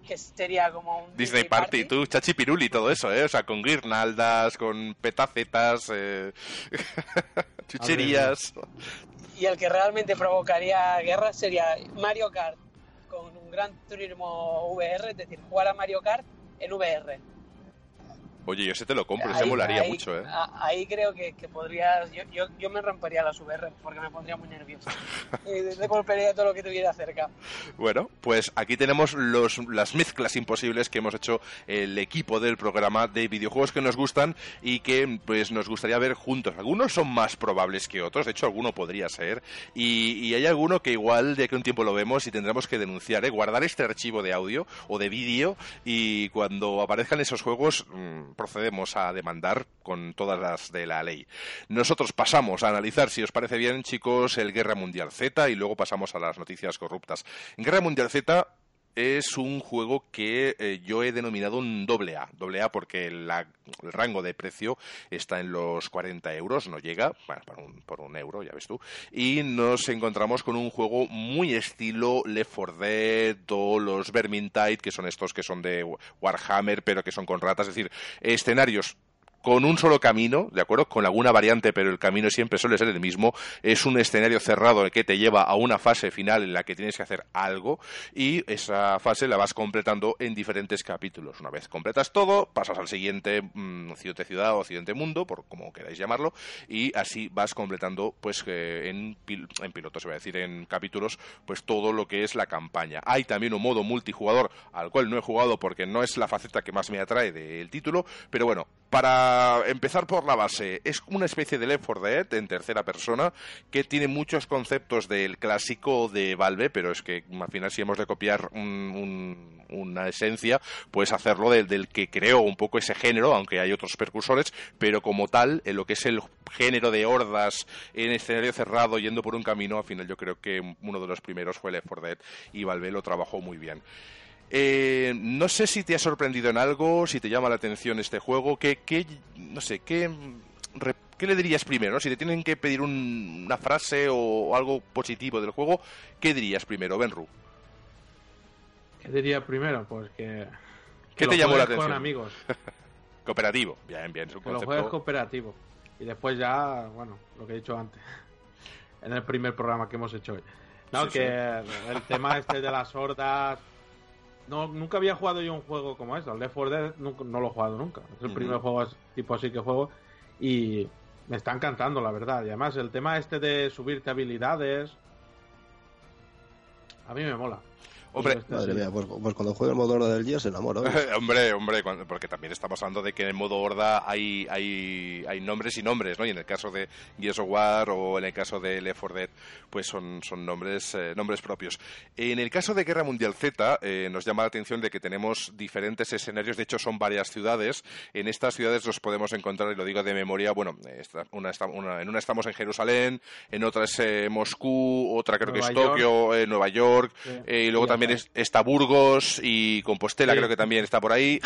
que sería como un Disney, Party. tú, Chachi Piruli, todo eso, ¿eh? O sea, con guirnaldas, con petacetas, eh... chucherías. Y el que realmente provocaría guerra sería Mario Kart con un Gran Turismo VR, es decir, jugar a Mario Kart en VR. Oye, yo ese te lo compro, ese molaría mucho, ¿eh? Ahí creo que, que podrías. Yo, yo, yo, me rompería las VR porque me pondría muy nervioso. y te golpearía todo lo que tuviera cerca. Bueno, pues aquí tenemos los, las mezclas imposibles que hemos hecho el equipo del programa de videojuegos que nos gustan y que pues nos gustaría ver juntos. Algunos son más probables que otros, de hecho, alguno podría ser. Y, y hay alguno que igual de que un tiempo lo vemos y tendremos que denunciar, ¿eh? Guardar este archivo de audio o de vídeo y cuando aparezcan esos juegos mm, procedemos a demandar con todas las de la ley. Nosotros pasamos a analizar, si os parece bien, chicos, el Guerra Mundial Z y luego pasamos a las noticias corruptas. Guerra Mundial Z es un juego que eh, yo he denominado un doble A. Doble A porque el rango de precio está en los 40 euros, no llega, bueno, por un, por un, euro, ya ves tú. Y nos encontramos con un juego muy estilo Left 4 Dead o los Vermintide, que son estos que son de Warhammer, pero que son con ratas, es decir, escenarios con un solo camino, ¿de acuerdo? Con alguna variante, pero el camino siempre suele ser el mismo. Es un escenario cerrado que te lleva a una fase final en la que tienes que hacer algo y esa fase la vas completando en diferentes capítulos. Una vez completas todo, pasas al siguiente mm, ciudad, o siguiente mundo, por como queráis llamarlo, y así vas completando, pues, eh, en, en pilotos, se va a decir, en capítulos, pues todo lo que es la campaña. Hay también un modo multijugador al cual no he jugado porque no es la faceta que más me atrae del título, pero bueno, para empezar por la base, es una especie de Left 4 Dead en tercera persona que tiene muchos conceptos del clásico de Valve, pero es que al final si hemos de copiar una esencia, pues hacerlo del, que creó un poco ese género, aunque hay otros percursores, pero como tal, en lo que es el género de hordas en escenario cerrado yendo por un camino, al final yo creo que uno de los primeros fue Left 4 Dead y Valve lo trabajó muy bien. Eh, no sé si te ha sorprendido en algo, si te llama la atención este juego, ¿qué, qué no sé, qué, qué le dirías primero? Si te tienen que pedir una frase o, algo positivo del juego, ¿qué dirías primero, Benru? ¿Qué diría primero? Pues que... ¿Qué te llamó la atención? Con amigos. cooperativo, bien, bien, es un que lo juegues cooperativo. Y después ya, bueno, lo que he dicho antes, en el primer programa que hemos hecho hoy. No, que el tema este de las hordas no, nunca había jugado yo un juego como este. El Left 4 Dead no, lo he jugado nunca. Es el primer juego tipo así que juego. Y me está encantando, la verdad. Y además, el tema este de subirte habilidades. A mí me mola. Hombre, Madre mía, pues, pues, cuando juegue el modo horda del día se enamora. hombre, hombre, porque también estamos hablando de que en el modo horda hay, hay, hay nombres y nombres, ¿no? Y en el caso de Gears of War o en el caso de Left 4 Dead, pues son, son nombres, eh, nombres propios. En el caso de Guerra Mundial Z, eh, nos llama la atención de que tenemos diferentes escenarios, de hecho son varias ciudades. En estas ciudades los podemos encontrar, y lo digo de memoria, bueno, una, en una estamos en Jerusalén, en otra es eh, Moscú, otra creo que es Tokio, Nueva York, y luego también está Burgos y Compostela, creo que también está por ahí.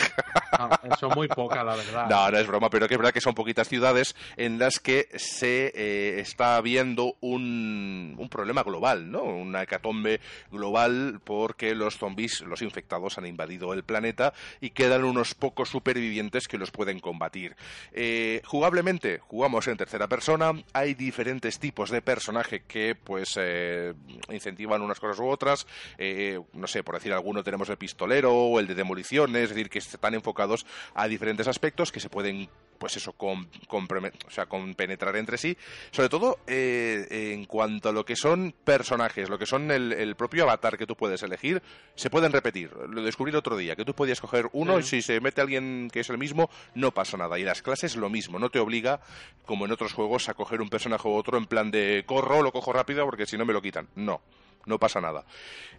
son muy pocas, la verdad. No, no es broma, pero que es verdad que son poquitas ciudades en las que se eh, está viendo un, un, problema global, ¿no? Una hecatombe global porque los zombies, los infectados, han invadido el planeta y quedan unos pocos supervivientes que los pueden combatir. Eh, jugablemente, jugamos en tercera persona, hay diferentes tipos de personaje que, pues, eh, incentivan unas cosas u otras no sé, por decir alguno, tenemos el pistolero o el de demoliciones, es decir, que están enfocados a diferentes aspectos que se pueden pues eso, con, o sea, con penetrar entre sí, sobre todo eh, en cuanto a lo que son personajes, lo que son el, propio avatar que tú puedes elegir, se pueden repetir. Lo descubrí el otro día, que tú podías coger uno y si se mete alguien que es el mismo, no pasa nada. Y las clases lo mismo, no te obliga, como en otros juegos, a coger un personaje u otro en plan de corro, lo cojo rápido porque si no me lo quitan. No no pasa nada.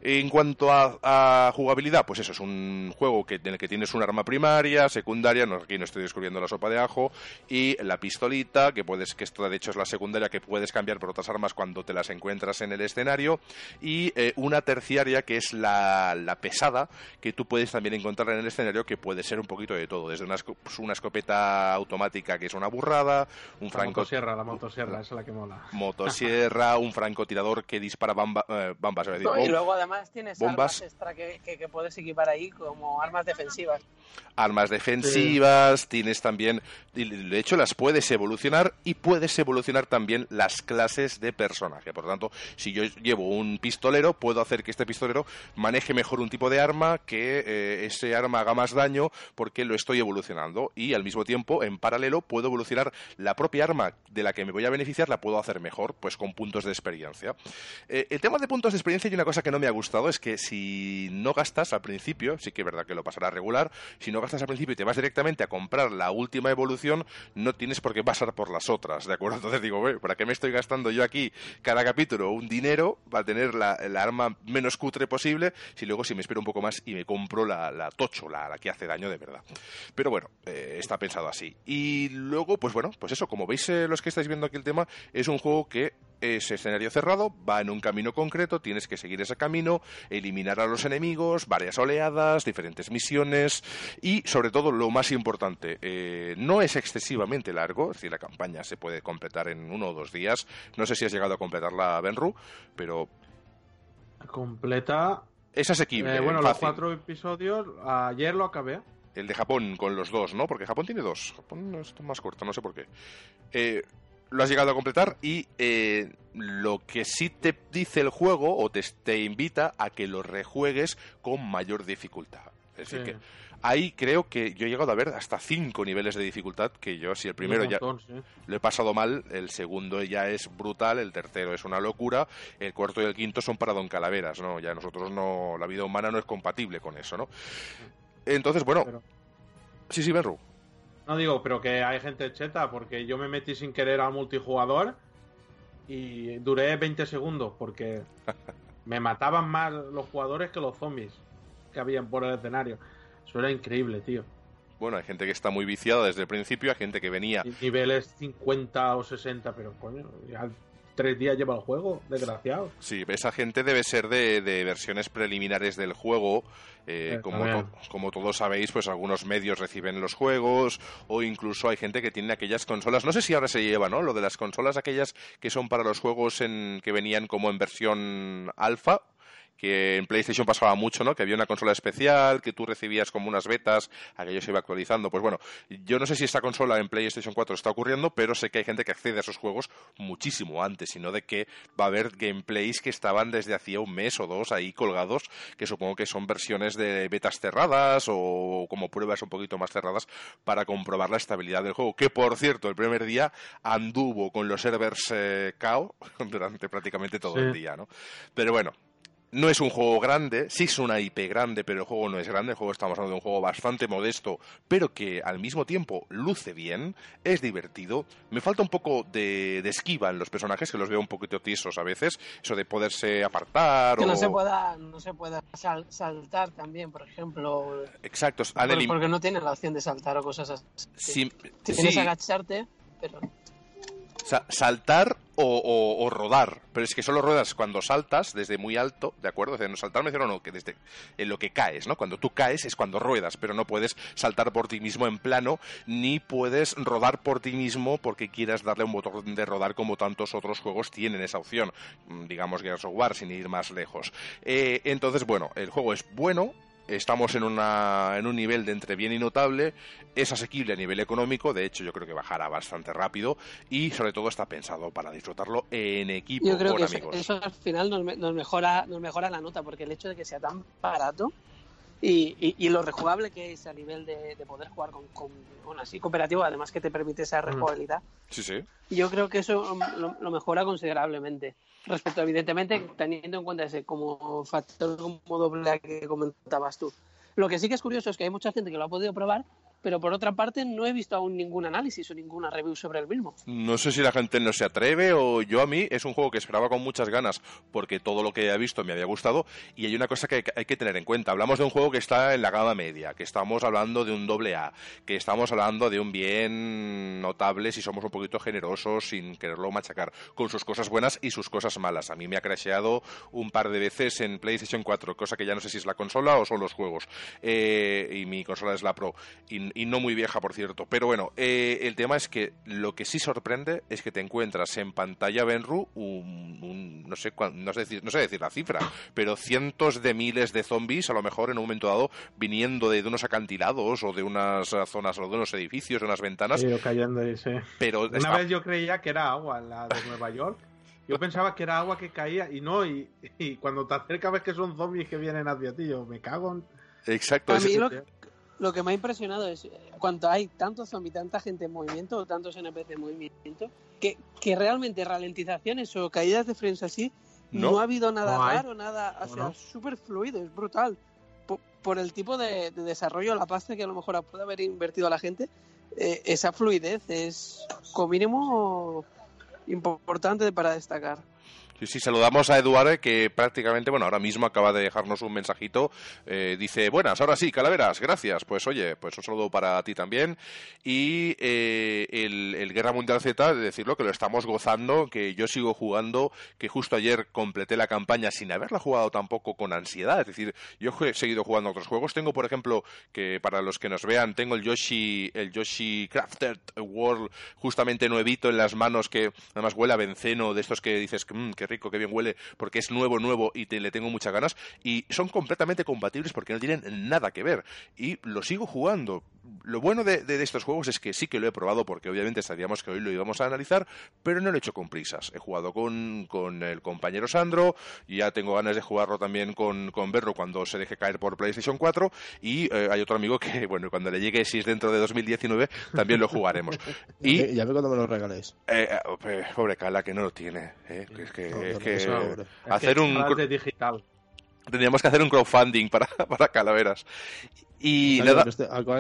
En cuanto a, jugabilidad, pues eso, es un juego que, en el que tienes un arma primaria, secundaria, no, aquí no estoy descubriendo la sopa de ajo, y la pistolita, que puedes, que esto de hecho es la secundaria, que puedes cambiar por otras armas cuando te las encuentras en el escenario, y eh, una terciaria, que es la, pesada, que tú puedes también encontrar en el escenario, que puede ser un poquito de todo, desde una, pues, una escopeta automática, que es una burrada, un franco... La motosierra, la motosierra, esa es la que mola. Motosierra, un francotirador que dispara eh, bambas. y luego además tienes bombas extra que, puedes equipar ahí como armas defensivas. Armas defensivas, tienes también, de hecho las puedes evolucionar y puedes evolucionar también las clases de personaje. Por lo tanto, si yo llevo un pistolero, puedo hacer que este pistolero maneje mejor un tipo de arma, que eh, ese arma haga más daño porque lo estoy evolucionando y al mismo tiempo, en paralelo, puedo evolucionar la propia arma de la que me voy a beneficiar, la puedo hacer mejor, pues con puntos de experiencia. Eh, el tema de puntos de experiencia y una cosa que no me ha gustado es que si no gastas al principio, sí que es verdad que lo pasará regular, si no gastas al principio y te vas directamente a comprar la última evolución, no tienes por qué pasar por las otras, ¿de acuerdo? Entonces digo, ¿para qué me estoy gastando yo aquí cada capítulo un dinero para tener la, arma menos cutre posible si luego si me espero un poco más y me compro la, tocho, la, que hace daño de verdad? Pero bueno, eh, está pensado así. Y luego, pues bueno, pues eso, como veis eh, los que estáis viendo aquí el tema, es un juego que es escenario cerrado, va en un camino concreto, tienes que seguir ese camino, eliminar a los enemigos, varias oleadas, diferentes misiones y sobre todo lo más importante, eh, no es excesivamente largo, es decir, la campaña se puede completar en uno o dos días, no sé si has llegado a completarla, Benru, pero... Completa... Es asequible. Eh, bueno, los cuatro episodios, ayer lo acabé. El de Japón con los dos, ¿no? Porque Japón tiene dos. Japón es más corto, no sé por qué. Eh, lo has llegado a completar y eh, lo que sí te dice el juego o te, te, invita a que lo rejuegues con mayor dificultad. Es decir, que ahí creo que yo he llegado a ver hasta cinco niveles de dificultad, que yo si el primero ya lo he pasado mal, el segundo ya es brutal, el tercero es una locura, el cuarto y el quinto son para Don Calaveras, ¿no? Ya nosotros no, la vida humana no es compatible con eso, ¿no? Entonces, bueno... Sí, sí, Benru. No digo, pero que hay gente cheta, porque yo me metí sin querer a multijugador y duré 20 segundos, porque me mataban más los jugadores que los zombies que habían por el escenario. Eso era increíble, tío. Bueno, hay gente que está muy viciada desde el principio, hay gente que venía. Niveles 50 o 60, pero coño, ya tres días lleva el juego, desgraciado. Sí, esa gente debe ser de, versiones preliminares del juego. Eh, eh, como, como todos sabéis, pues algunos medios reciben los juegos o incluso hay gente que tiene aquellas consolas. No sé si ahora se lleva, ¿no? Lo de las consolas aquellas que son para los juegos en, que venían como en versión alfa que en PlayStation pasaba mucho, ¿no? Que había una consola especial, que tú recibías como unas betas, aquello se iba actualizando. Pues bueno, yo no sé si esta consola en PlayStation 4 está ocurriendo, pero sé que hay gente que accede a esos juegos muchísimo antes, sino de que va a haber gameplays que estaban desde hacía un mes o dos ahí colgados, que supongo que son versiones de betas cerradas o como pruebas un poquito más cerradas para comprobar la estabilidad del juego. Que por cierto, el primer día anduvo con los servers eh, KO durante prácticamente todo el día, ¿no? Pero bueno, no es un juego grande, sí es una IP grande, pero el juego no es grande. El juego estamos hablando de un juego bastante modesto, pero que al mismo tiempo luce bien, es divertido. Me falta un poco de, esquiva en los personajes, que los veo un poquito tiesos a veces. Eso de poderse apartar. Que no se pueda, no se pueda saltar también, por ejemplo. Exacto. porque no tiene la opción de saltar o cosas así. Tienes que agacharte, pero saltar o, rodar, pero es que solo ruedas cuando saltas desde muy alto, ¿de acuerdo? O sea, no saltar me no, que desde en lo que caes, ¿no? Cuando tú caes es cuando ruedas, pero no puedes saltar por ti mismo en plano, ni puedes rodar por ti mismo porque quieras darle un botón de rodar como tantos otros juegos tienen esa opción, mm, digamos Gears of War, sin ir más lejos. Eh, entonces, bueno, el juego es bueno, estamos en, una, en un nivel de entre bien y notable, es asequible a nivel económico, de hecho yo creo que bajará bastante rápido y sobre todo está pensado para disfrutarlo en equipo yo creo que Eso, al final nos, mejora, nos mejora la nota porque el hecho de que sea tan barato y, y, lo rejugable que es a nivel de, poder jugar con, con, así cooperativo, además que te permite esa mm. rejugabilidad. Sí, sí. Yo creo que eso lo, mejora considerablemente. Respecto, evidentemente, teniendo en cuenta ese como factor como doble que comentabas tú. Lo que sí que es curioso es que hay mucha gente que lo ha podido probar, pero por otra parte no he visto aún ningún análisis o ninguna review sobre el mismo. No sé si la gente no se atreve o yo a mí es un juego que esperaba con muchas ganas porque todo lo que he visto me había gustado y hay una cosa que hay que tener en cuenta. Hablamos de un juego que está en la gama media, que estamos hablando de un doble A, que estamos hablando de un bien notable si somos un poquito generosos sin quererlo machacar, con sus cosas buenas y sus cosas malas. A mí me ha crasheado un par de veces en PlayStation 4, cosa que ya no sé si es la consola o son los juegos. Eh, y mi consola es la Pro. Y no muy vieja, por cierto. Pero bueno, eh, el tema es que lo que sí sorprende es que te encuentras en pantalla Benru un, no sé no sé decir, no sé decir la cifra, pero cientos de miles de zombies a lo mejor en un momento dado viniendo de, unos acantilados o de unas zonas o de unos edificios, de unas ventanas. cayendo ahí, sí. Pero una vez yo creía que era agua la de Nueva York. Yo pensaba que era agua que caía y no, y, cuando te acercas ves que son zombies que vienen hacia ti, yo me cago en... Exacto. A lo que me ha impresionado es eh, cuando hay tantos zombies, tanta gente en movimiento, o tantos NPC en movimiento, que, que realmente ralentizaciones o caídas de frames así, no, ha habido nada raro, nada, o sea, súper fluido, es brutal. Por, el tipo de, desarrollo, la pasta que a lo mejor puede haber invertido a la gente, eh, esa fluidez es como mínimo importante para destacar. Sí, sí, saludamos a Eduardo que prácticamente, bueno, ahora mismo acaba de dejarnos un mensajito. Eh, dice, buenas, ahora sí, calaveras, gracias. Pues oye, pues un saludo para ti también. Y eh, el, Guerra Mundial Z, de decirlo, que lo estamos gozando, que yo sigo jugando, que justo ayer completé la campaña sin haberla jugado tampoco con ansiedad. Es decir, yo he seguido jugando otros juegos. Tengo, por ejemplo, que para los que nos vean, tengo el Yoshi, el Yoshi Crafted World justamente nuevito en las manos que además huele a benceno, de estos que dices, mmm, que rico, que bien huele, porque es nuevo, nuevo y te, le tengo muchas ganas. Y son completamente compatibles porque no tienen nada que ver. Y lo sigo jugando. Lo bueno de, estos juegos es que sí que lo he probado porque obviamente sabíamos que hoy lo íbamos a analizar, pero no lo he hecho con prisas. He jugado con, con el compañero Sandro, ya tengo ganas de jugarlo también con, con Berro cuando se deje caer por PlayStation 4 y eh, hay otro amigo que, bueno, cuando le llegue, si es dentro de 2019, también lo jugaremos. Y, ya ve cuando me lo regaléis. Eh, eh, pobre Cala, que no lo tiene. Es que, es que hacer un... digital. Tendríamos que hacer un crowdfunding para, para calaveras. Y nada.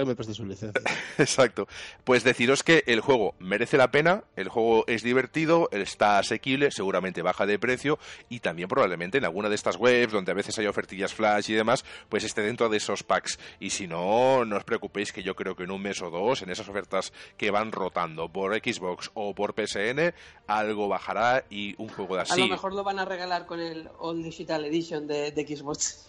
me preste su licencia. Exacto. Pues deciros que el juego merece la pena, el juego es divertido, está asequible, seguramente baja de precio y también probablemente en alguna de estas webs donde a veces hay ofertillas flash y demás, pues esté dentro de esos packs. Y si no, no os preocupéis que yo creo que en un mes o dos, en esas ofertas que van rotando por Xbox o por PSN, algo bajará y un juego de así. A lo mejor lo van a regalar con el All Digital Edition de, de Xbox.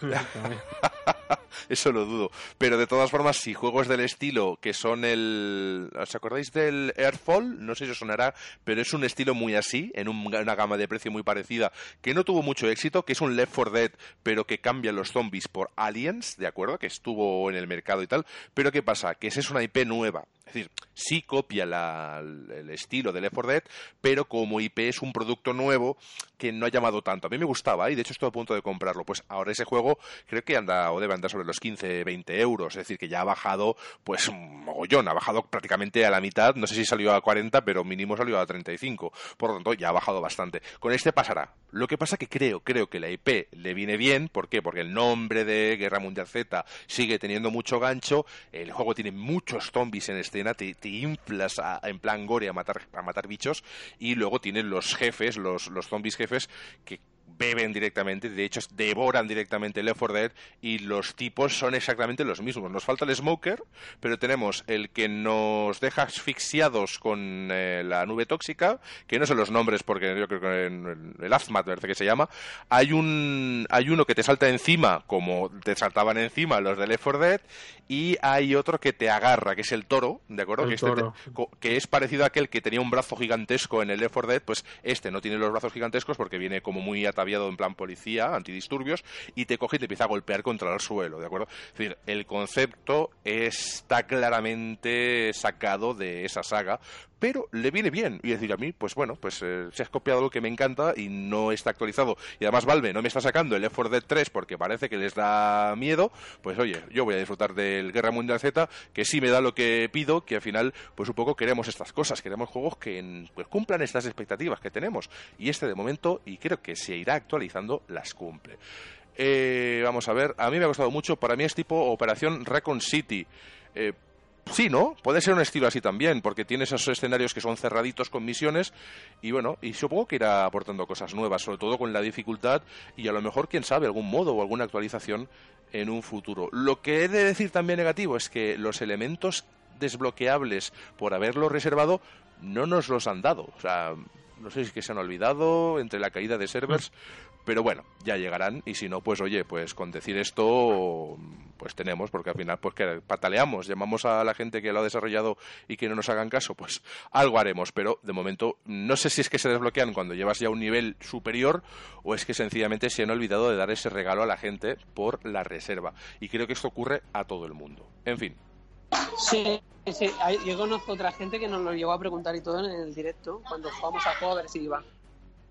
Eso lo dudo. Pero de todas formas, si juegos del estilo que son el. ¿Os acordáis del Airfall? No sé si os sonará, pero es un estilo muy así, en una gama de precio muy parecida, que no tuvo mucho éxito, que es un Left 4 Dead, pero que cambia los zombies por aliens, ¿de acuerdo? Que estuvo en el mercado y tal. Pero ¿qué pasa? Que esa es una IP nueva. Es decir, sí copia el estilo de Left 4 Dead, pero como IP es un producto nuevo que no ha llamado tanto. A mí me gustaba y de hecho estoy a punto de comprarlo. Pues ahora ese juego creo que anda o debe andar sobre los 15, 20 euros. Es decir, que ya ha bajado pues mogollón, ha bajado prácticamente a la mitad. No sé si salió a 40, pero mínimo salió a 35. Por lo tanto, ya ha bajado bastante. Con este pasará. Lo que pasa que creo, creo que la IP le viene bien. ¿Por qué? Porque el nombre de Guerra Mundial Z sigue teniendo mucho gancho. El juego tiene muchos zombies en este te, inflas en plan gore a matar, a matar bichos y luego tienen los jefes, los, los zombies jefes que beben directamente, de hecho devoran directamente el Left 4 Dead y los tipos son exactamente los mismos. Nos falta el Smoker, pero tenemos el que nos deja asfixiados con eh, la nube tóxica, que no sé los nombres porque yo creo que el Azmat parece que se llama. Hay un hay uno que te salta encima como te saltaban encima los de Left 4 Dead y hay otro que te agarra, que es el toro, ¿de acuerdo? Que, este que, es parecido a aquel que tenía un brazo gigantesco en el Left 4 Dead, pues este no tiene los brazos gigantescos porque viene como muy atado en plan policía, antidisturbios, y te coge y te empieza a golpear contra el suelo, ¿de acuerdo? Es decir, el concepto está claramente sacado de esa saga, pero le viene bien. Y decir, a mí, pues bueno, pues eh, se ha copiado lo que me encanta y no está actualizado. Y además Valve no me está sacando el Left 4 Dead 3 porque parece que les da miedo. Pues oye, yo voy a disfrutar del Guerra Mundial Z, que sí me da lo que pido, que al final, pues un poco queremos estas cosas, queremos juegos que pues, cumplan estas expectativas que tenemos. Y este de momento, y creo que se irá actualizando, las cumple. Eh, vamos a ver, a mí me ha gustado mucho, para mí es tipo Operación Recon City. Eh, sí, ¿no? Puede ser un estilo así también, porque tiene esos escenarios que son cerraditos con misiones y bueno, y supongo que irá aportando cosas nuevas, sobre todo con la dificultad y a lo mejor, quién sabe, algún modo o alguna actualización en un futuro. Lo que he de decir también negativo es que los elementos desbloqueables por haberlo reservado no nos los han dado. O sea, no sé si que se han olvidado entre la caída de servers, pero bueno, ya llegarán y si no, pues oye, pues con decir esto, pues tenemos, porque al final, pues que pataleamos, llamamos a la gente que lo ha desarrollado y que no nos hagan caso, pues algo haremos, pero de momento no sé si es que se desbloquean cuando llevas ya un nivel superior o es que sencillamente se han olvidado de dar ese regalo a la gente por la reserva. Y creo que esto ocurre a todo el mundo. En fin. Sí, sí, yo conozco otra gente que nos lo llegó a preguntar y todo en el directo, cuando jugamos a juego a ver si iba.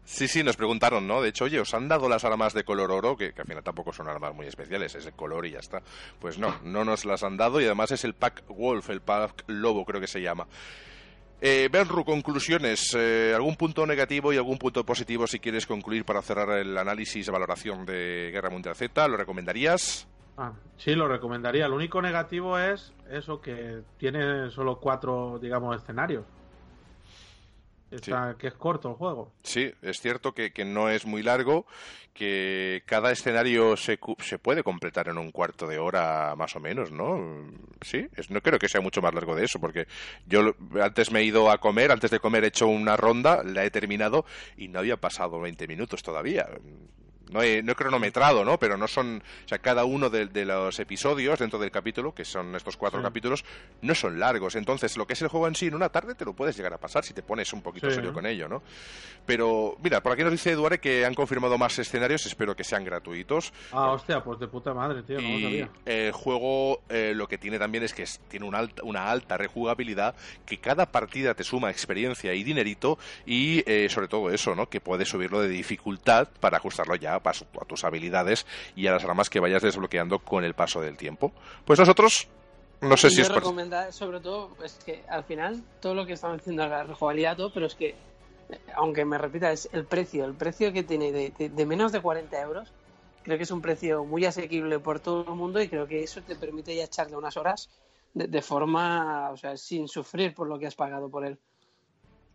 Sí, sí, nos preguntaron, ¿no? De hecho, oye, ¿os han dado las armas de color oro? Que, al final tampoco son armas muy especiales, es de color y ya está. Pues no, no nos las han dado y además es el pack Wolf, el pack Lobo creo que se llama. Eh, Benru, conclusiones. Eh, ¿Algún punto negativo y algún punto positivo si quieres concluir para cerrar el análisis y valoración de Guerra Mundial Z? ¿Lo recomendarías? Ah, sí, lo recomendaría. Lo único negativo es eso, que tiene solo cuatro, digamos, escenarios que es corto el juego. Sí, es cierto que, no es muy largo, que cada escenario se, se, puede completar en un cuarto de hora más o menos, ¿no? Sí, no creo que sea mucho más largo de eso, porque yo antes me he ido a comer, antes de comer he hecho una ronda, la he terminado y no había pasado 20 minutos todavía no he, no he cronometrado, ¿no? Pero no son, o sea, cada uno de, los episodios dentro del capítulo, que son estos cuatro capítulos, no son largos. Entonces, lo que es el juego en sí, en una tarde te lo puedes llegar a pasar si te pones un poquito serio con ello, ¿no? Pero, mira, por aquí nos dice Eduardo que han confirmado más escenarios, espero que sean gratuitos. Ah, hostia, pues de puta madre, tío, y El juego eh, lo que tiene también es que tiene una alta, una alta rejugabilidad, que cada partida te suma experiencia y dinerito, y eh, sobre todo eso, ¿no? Que puedes subirlo de dificultad para ajustarlo ya a, tus habilidades y a las armas que vayas desbloqueando con el paso del tiempo. Pues nosotros no sé si es recomendar, sobre todo, es que al final todo lo que estamos haciendo es la rejugabilidad, todo, pero es que, aunque me repita, es el precio, el precio que tiene de, menos de 40 euros, creo que es un precio muy asequible por todo el mundo y creo que eso te permite ya echarle unas horas de, de forma, o sea, sin sufrir por lo que has pagado por él.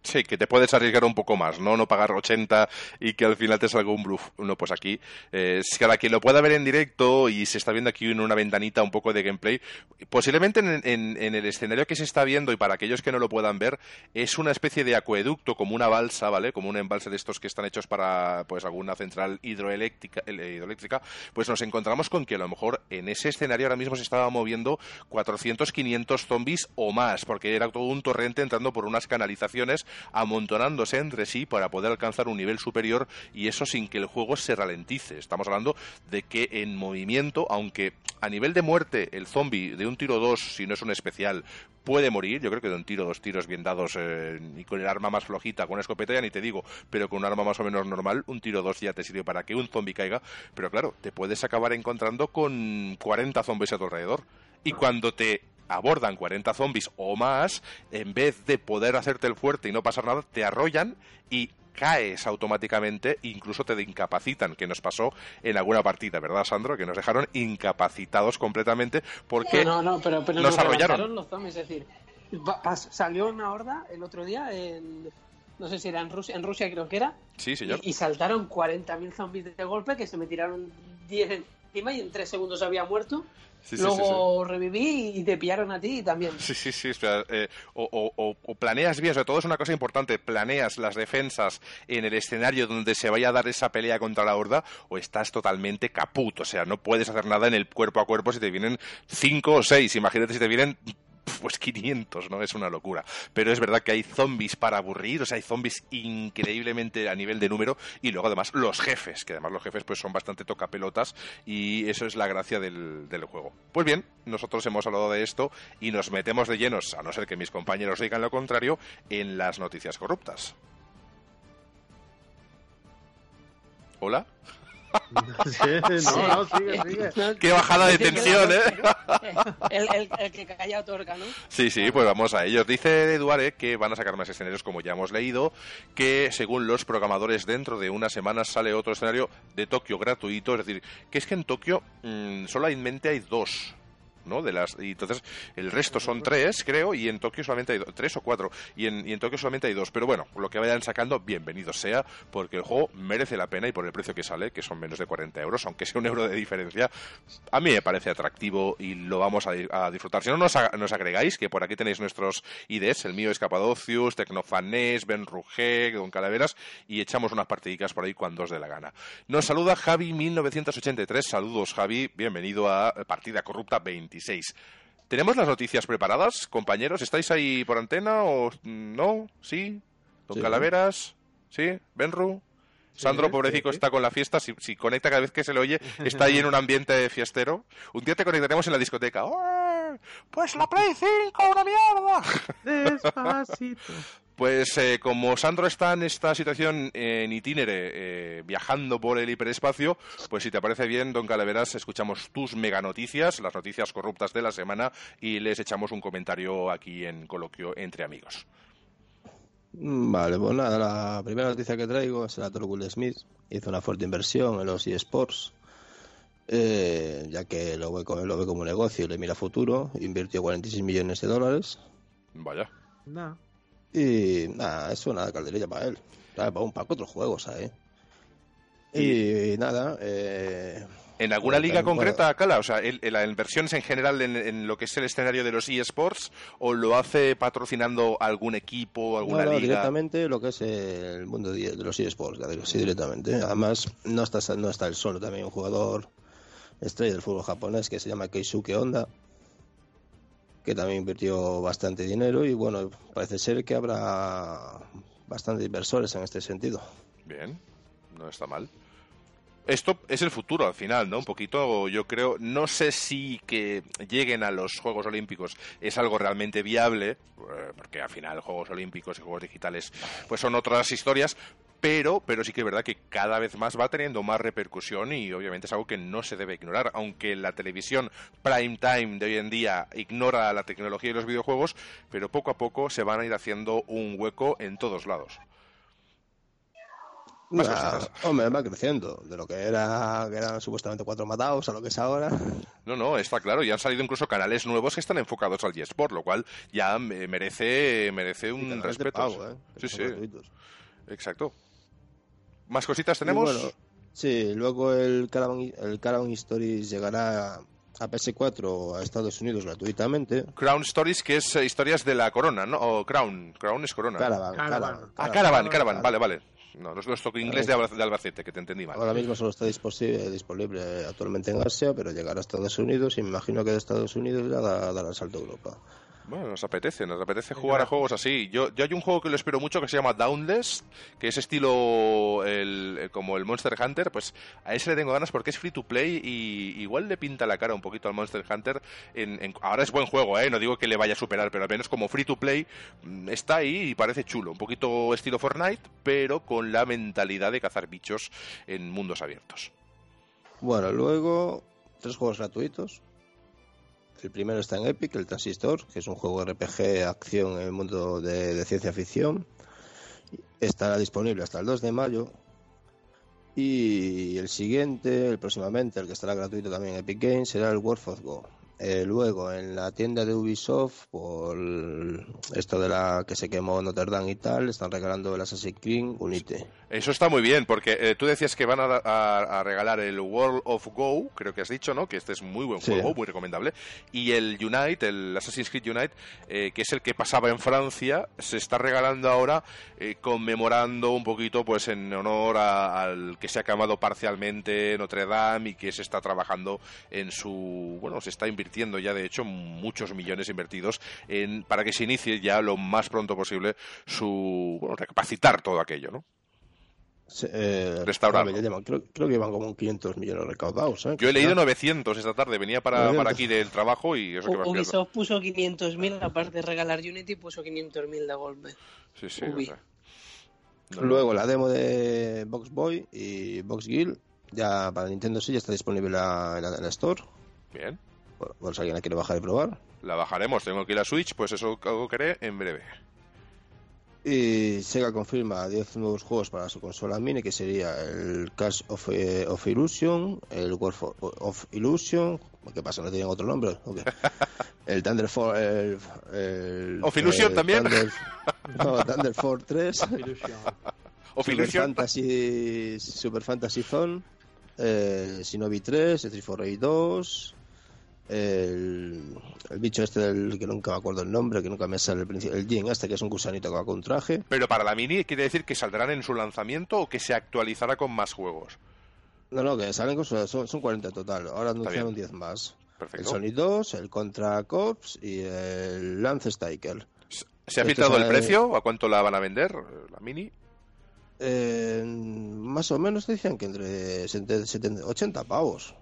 Sí, que te puedes arriesgar un poco más, ¿no? No pagar 80 y que al final te salga un bluff. No, pues aquí, eh, cada quien lo pueda ver en directo y se está viendo aquí en una ventanita un poco de gameplay, posiblemente en, el escenario que se está viendo y para aquellos que no lo puedan ver, es una especie de acueducto, como una balsa, ¿vale? Como un embalse de estos que están hechos para, pues, alguna central hidroeléctrica, eh, hidroeléctrica pues nos encontramos con que a lo mejor en ese escenario ahora mismo se estaba moviendo 400, 500 zombies o más, porque era todo un torrente entrando por unas canalizaciones amontonándose entre sí para poder alcanzar un nivel superior y eso sin que el juego se ralentice. Estamos hablando de que en movimiento, aunque a nivel de muerte el zombie de un tiro 2, si no es un especial, puede morir, yo creo que de un tiro, dos tiros bien dados eh, y con el arma más flojita, con una escopeta ya ni te digo, pero con un arma más o menos normal, un tiro dos ya te sirve para que un zombie caiga, pero claro, te puedes acabar encontrando con 40 zombies a tu alrededor. Y cuando te abordan 40 zombies o más, en vez de poder hacerte el fuerte y no pasar nada, te arrollan y caes automáticamente, incluso te incapacitan, que nos pasó en alguna partida, ¿verdad, Sandro? Que nos dejaron incapacitados completamente porque no, no, pero, nos arrollaron. Los zombies, es decir, salió una horda el otro día en no sé si era en Rusia, en Rusia creo que era. Sí, señor. Y, y saltaron 40.000 zombies de golpe que se me tiraron 10 encima y en 3 segundos había muerto. Luego reviví y te pillaron a ti también. Sí, sí, sí. Eh, o, planeas bien, sobre todo es una cosa importante, planeas las defensas en el escenario donde se vaya a dar esa pelea contra la horda o estás totalmente caput. O sea, no puedes hacer nada en el cuerpo a cuerpo si te vienen cinco o seis. Imagínate si te vienen pues 500, ¿no? Es una locura. Pero es verdad que hay zombies para aburrir, o sea, hay zombies increíblemente a nivel de número y luego además los jefes, que además los jefes pues son bastante tocapelotas y eso es la gracia del, del juego. Pues bien, nosotros hemos hablado de esto y nos metemos de llenos, a no ser que mis compañeros digan lo contrario, en las noticias corruptas. ¿Hola? no, sigue, sigue. Qué bajada de tensión, ¿eh? El, el, que calla otorga, ¿no? Sí, sí, pues vamos a ellos. Dice Eduardo que van a sacar más escenarios, como ya hemos leído, que según los programadores, dentro de unas semanas sale otro escenario de Tokio gratuito. Es decir, que es que en Tokio mmm, solamente hay dos De las, y entonces el resto son tres, creo, y en Tokio solamente hay tres o cuatro, y en, y en Tokio solamente hay dos. Pero bueno, lo que vayan sacando, bienvenido sea, porque el juego merece la pena y por el precio que sale, que son menos de 40 euros, aunque sea un euro de diferencia, a mí me parece atractivo y lo vamos a, disfrutar. Si no nos, nos, agregáis, que por aquí tenéis nuestros IDs, el mío es Capadocius, Tecnofanés, Ben Rugé, Don Calaveras, y echamos unas partidicas por ahí cuando os dé la gana. Nos saluda Javi1983, saludos Javi, bienvenido a Partida Corrupta 26. ¿Tenemos las noticias preparadas, compañeros? ¿Estáis ahí por antena o no? ¿Sí? ¿Don Calaveras? ¿Sí? ¿Benru? Sandro, pobrecito, está con la fiesta. Si, conecta cada vez que se le oye, está ahí en un ambiente fiestero. Un día te conectaremos en la discoteca. Pues la Play 5, una mierda. Despacito. Pues eh, como Sandro está en esta situación en itinere, eh, viajando por el hiperespacio, pues si te parece bien, don Calaveras, escuchamos tus mega noticias, las noticias corruptas de la semana, y les echamos un comentario aquí en coloquio entre amigos. Mm, vale, pues nada, la primera noticia que traigo es la Will Smith. Hizo una fuerte inversión en los eSports, eh, ya que lo ve, lo ve como un negocio y le mira futuro. Invirtió 46 millones de dólares. Vaya. Y nada, es una calderilla para él. Para, para, para cuatro juegos, ¿sabes? Y, nada, eh, ¿En alguna liga concreta, Cala? O sea, ¿la inversión es en general en, lo que es el escenario de los eSports o lo hace patrocinando algún equipo, alguna liga? directamente lo que es el mundo de los eSports, sí, directamente. Además, no está, no está el solo, también un jugador estrella del fútbol japonés que se llama Keisuke Honda, que también invirtió bastante dinero y bueno, parece ser que habrá bastantes inversores en este sentido. Bien, no está mal esto es el futuro al final, ¿no? Un poquito, yo creo, no sé si que lleguen a los Juegos Olímpicos es algo realmente viable, eh, porque al final Juegos Olímpicos y Juegos Digitales pues son otras historias, pero, pero sí que es verdad que cada vez más va teniendo más repercusión y obviamente es algo que no se debe ignorar, aunque la televisión prime time de hoy en día ignora la tecnología y los videojuegos, pero poco a poco se van a ir haciendo un hueco en todos lados. hombre, va creciendo. De lo que era que eran supuestamente cuatro matados a lo que es ahora. No, no, está claro. Y han salido incluso canales nuevos que están enfocados al eSport, lo cual ya merece, merece un respeto. ¿eh? Sí, sí. Exacto. ¿Más cositas tenemos? sí, luego el Caravan, el Caravan Stories llegará a PS4 a Estados Unidos gratuitamente. Crown Stories, que es eh, historias de la corona, ¿no? O Crown. Crown es corona. Caravan. Caravan. Ah, Caravan, Caravan. Vale, vale. No, no es nuestro inglés de, Albacete, que te entendí mal. Ahora mismo solo está disponible, actualmente en Asia, pero llegará a Estados Unidos y me imagino que de Estados Unidos ya dará el salto a Europa. Bueno, nos apetece, nos apetece jugar a juegos así. Yo, yo hay un juego que lo espero mucho que se llama Downless, que es estilo el, como el Monster Hunter, pues a ese le tengo ganas porque es free to play y igual le pinta la cara un poquito al Monster Hunter. En, ahora es buen juego, ¿eh? no digo que le vaya a superar, pero al menos como free to play mm, está ahí y parece chulo. Un poquito estilo Fortnite, pero con la mentalidad de cazar bichos en mundos abiertos. Bueno, luego tres juegos gratuitos el primero está en Epic, el Transistor, que es un juego RPG acción en el mundo de, ciencia ficción. Estará disponible hasta el 2 de mayo. Y el siguiente, el próximamente, el que estará gratuito también en Epic Games, será el World of Go. Eh, luego, en la tienda de Ubisoft, por esto de la que se quemó Notre Dame y tal, están regalando el Assassin's Creed Unite. Eso está muy bien, porque eh, tú decías que van a, regalar el World of Go, creo que has dicho, ¿no? Que este es muy buen juego, muy recomendable. Y el Unite, el Assassin's Creed Unite, eh, que es el que pasaba en Francia, se está regalando ahora, conmemorando un poquito, pues en honor al que se ha quemado parcialmente Notre Dame y que se está trabajando en su. Bueno, se está invirtiendo ya de hecho muchos millones invertidos en, para que se inicie ya lo más pronto posible su bueno, recapacitar todo aquello, ¿no? Eh, Restaurar. Creo, que iban como 500 millones recaudados. ¿eh? Yo he leído 900 esta tarde, venía para, para aquí del trabajo y eso que me Ubisoft puso 500.000, aparte de regalar Unity, puso 500.000 de golpe. Sí, sí. Luego la demo de Box Boy y Box Guild, ya para Nintendo sí ya está disponible en la Store. Bien. Si alguien la quiere bajar y probar. La bajaremos, tengo aquí la Switch, pues eso algo que haré en breve. Y Sega confirma 10 nuevos juegos para su consola mini, que sería el Cash of, eh, of Illusion, el World of Illusion, ¿qué pasa? ¿No tienen otro nombre? El Thunder el, el, ¿Of Illusion también? no, Thunder Force 3. of Super Fantasy, Super Fantasy Zone, eh, Shinobi 3, Street 4 2, el, bicho este del que nunca me acuerdo el nombre, que nunca me sale el principio, el Jin este que es un gusanito que va con un traje. Pero para la mini quiere decir que saldrán en su lanzamiento o que se actualizará con más juegos. No, no, que salen con su, son, 40 en total. Ahora anunciaron 10 más. El Sonic 2, el Contra Corps y el Lance Striker. ¿Se ha filtrado el precio? ¿A cuánto la van a vender la mini? Eh, más o menos decían que entre 70, 80 pavos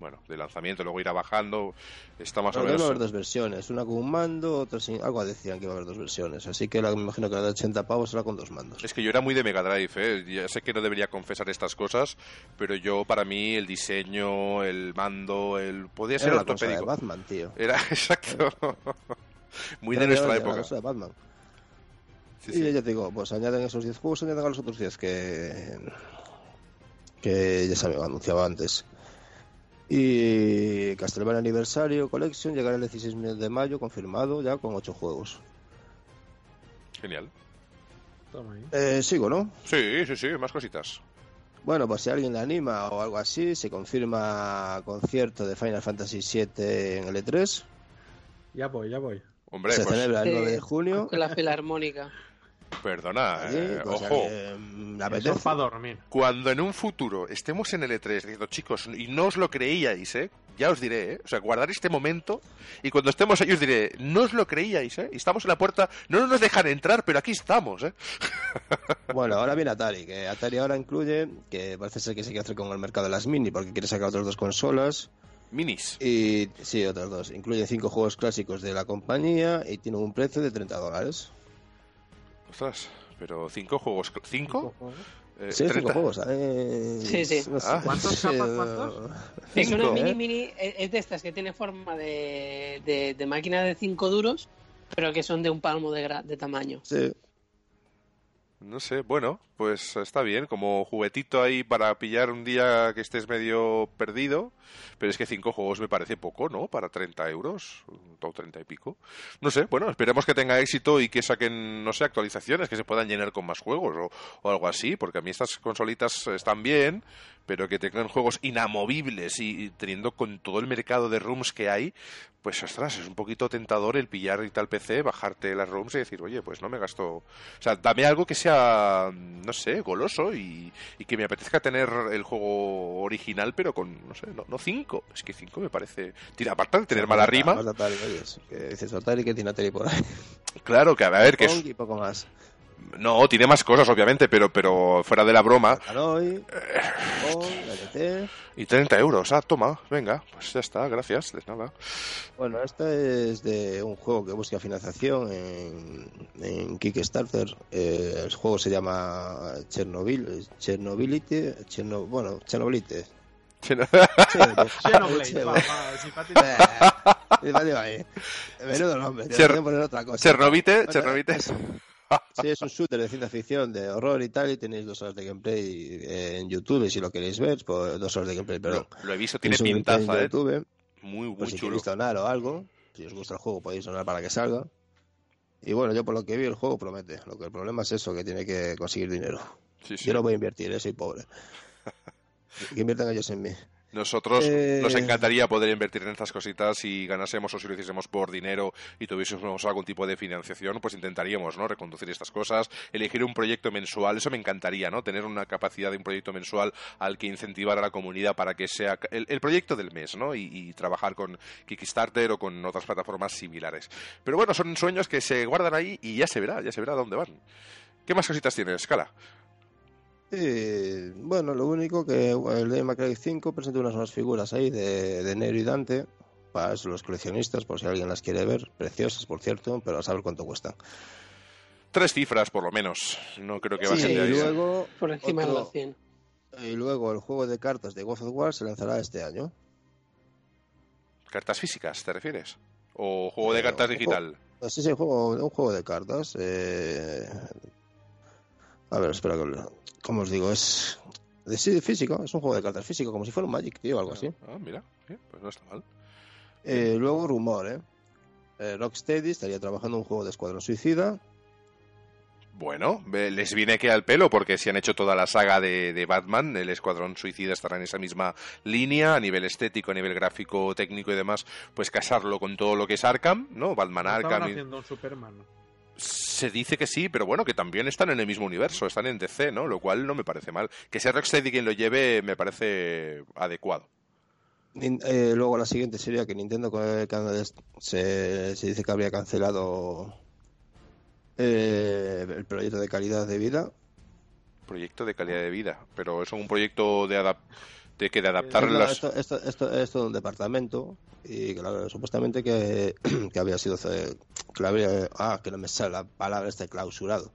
bueno, de lanzamiento, luego irá bajando. Está más o menos. Va a haber dos versiones, una con un mando, otra sin. Algo decían que iba a haber dos versiones, así que la, me imagino que la de 80 pavos será con dos mandos. Es que yo era muy de Mega Drive, ¿eh? ya sé que no debería confesar estas cosas, pero yo, para mí, el diseño, el mando, el. Podía ser era ortopédico. De Batman, tío. Era, exacto. muy de nuestra época. de Batman. y ya te digo, pues añaden esos 10 juegos, añaden a los otros 10 que. que ya se había anunciado antes. Y Castlevania Aniversario Collection llegará el 16 de mayo, confirmado ya con 8 juegos. Genial. Eh, sigo, ¿no? Sí, sí, sí, más cositas. Bueno, pues si alguien le anima o algo así, se confirma concierto de Final Fantasy VII en el E3. Ya voy, ya voy. Hombre, se pues celebra el 9 de junio. Con la filarmónica. Perdona, eh, ojo. Mm, para dormir. Cuando en un futuro estemos en el E3 diciendo, chicos, y no os lo creíais, ¿eh? Ya os diré, ¿eh? O sea, guardar este momento y cuando estemos ahí os diré, no os lo creíais, ¿eh? Y estamos en la puerta, no nos dejan entrar, pero aquí estamos, ¿eh? Bueno, ahora viene Atari, que Atari ahora incluye, que parece ser que se quiere hacer con el mercado de las mini, porque quiere sacar otras dos consolas. Minis. Y sí, otras dos. Incluye cinco juegos clásicos de la compañía y tiene un precio de 30 dólares. Ostras, pero cinco juegos. ¿Cinco? Eh, sí, cinco juegos. Eh, sí, sí. Ah. ¿Cuántos capas? ¿Cuántos? Es una mini, ¿eh? mini. Es de estas que tiene forma de, de, máquina de cinco duros, pero que son de un palmo de, de tamaño. Sí. No sé, bueno, pues está bien, como juguetito ahí para pillar un día que estés medio perdido, pero es que cinco juegos me parece poco, ¿no? Para 30 euros, o 30 y pico. No sé, bueno, esperemos que tenga éxito y que saquen, no sé, actualizaciones, que se puedan llenar con más juegos o, algo así, porque a mí estas consolitas están bien, pero que tengan juegos inamovibles y, teniendo con todo el mercado de rooms que hay, pues ostras, es un poquito tentador el pillar y tal PC, bajarte las rooms y decir, oye, pues no me gasto. O sea, dame algo que sea, sé, goloso y, que me apetezca tener el juego original, pero con, no sé, no, cinco. Es que cinco me parece. Tira, aparte de tener mala rima. que que tiene por ahí. Claro, que a ver, que es. Y poco más. No, tiene más cosas, obviamente, pero, pero fuera de la broma. y 30 euros, ah, toma, venga, pues ya está, gracias, de nada. Bueno, esta es de un juego que busca financiación en, en Kickstarter. Eh, el juego se llama Chernobyl, Chernobylite, Cherno, bueno, Chernobylite. Menudo nombre, poner otra cosa. Chernobite, Chernobite. Sí, es un shooter de ciencia ficción, de horror y tal, y tenéis dos horas de gameplay eh, en YouTube, y si lo queréis ver, pues dos horas de gameplay, perdón. Lo, he visto, tiene pintaza, ¿eh? YouTube, muy, muy pues si queréis donar o algo, si os gusta el juego podéis donar para que salga. Y bueno, yo por lo que vi el juego promete. Lo que el problema es eso, que tiene que conseguir dinero. Yo no voy a invertir, ¿eh? soy pobre. que inviertan ellos en mí. Nosotros nos eh, encantaría poder invertir en estas cositas y ganásemos o si lo hiciésemos por dinero y tuviésemos algún tipo de financiación, pues intentaríamos, ¿no? Reconducir estas cosas, elegir un proyecto mensual, eso me encantaría, ¿no? Tener una capacidad de un proyecto mensual al que incentivar a la comunidad para que sea el, proyecto del mes, ¿no? Y, trabajar con Kickstarter o con otras plataformas similares. Pero bueno, son sueños que se guardan ahí y ya se verá, ya se verá dónde van. ¿Qué más cositas tienes, Scala? Sí, bueno, lo único que el de Macrae 5 presenta unas nuevas figuras ahí de, de Nero y Dante para los coleccionistas, por si alguien las quiere ver. Preciosas, por cierto, pero a saber cuánto cuestan. Tres cifras, por lo menos. No creo que sí, de ahí. Y luego, por encima de los 100. Y luego el juego de cartas de God of War se lanzará este año. ¿Cartas físicas, te refieres? ¿O juego de cartas digital? Sí, sí, juego, un juego de cartas. Eh... A ver, espera que como os digo, es de sí, físico, es un juego de cartas físico, como si fuera un Magic, tío, algo así. Ah, mira, pues no está mal. Eh, luego, rumor, ¿eh? eh Rocksteady estaría trabajando en un juego de Escuadrón Suicida. Bueno, les viene que al pelo porque si han hecho toda la saga de, Batman, el Escuadrón Suicida estará en esa misma línea, a nivel estético, a nivel gráfico, técnico y demás, pues casarlo con todo lo que es Arkham, ¿no? Batman Arkham. haciendo un Superman. Se dice que sí, pero bueno, que también están en el mismo universo, están en DC, ¿no? Lo cual no me parece mal. Que sea Rocksteady quien lo lleve me parece adecuado. Eh, luego la siguiente sería que Nintendo se, se dice que habría cancelado eh, el proyecto de calidad de vida. Proyecto de calidad de vida, pero es un proyecto de, de que de adaptar las... Esto, esto, es un departamento y claro, supuestamente que, que había sido que, había, ah, que no me sale la palabra este clausurado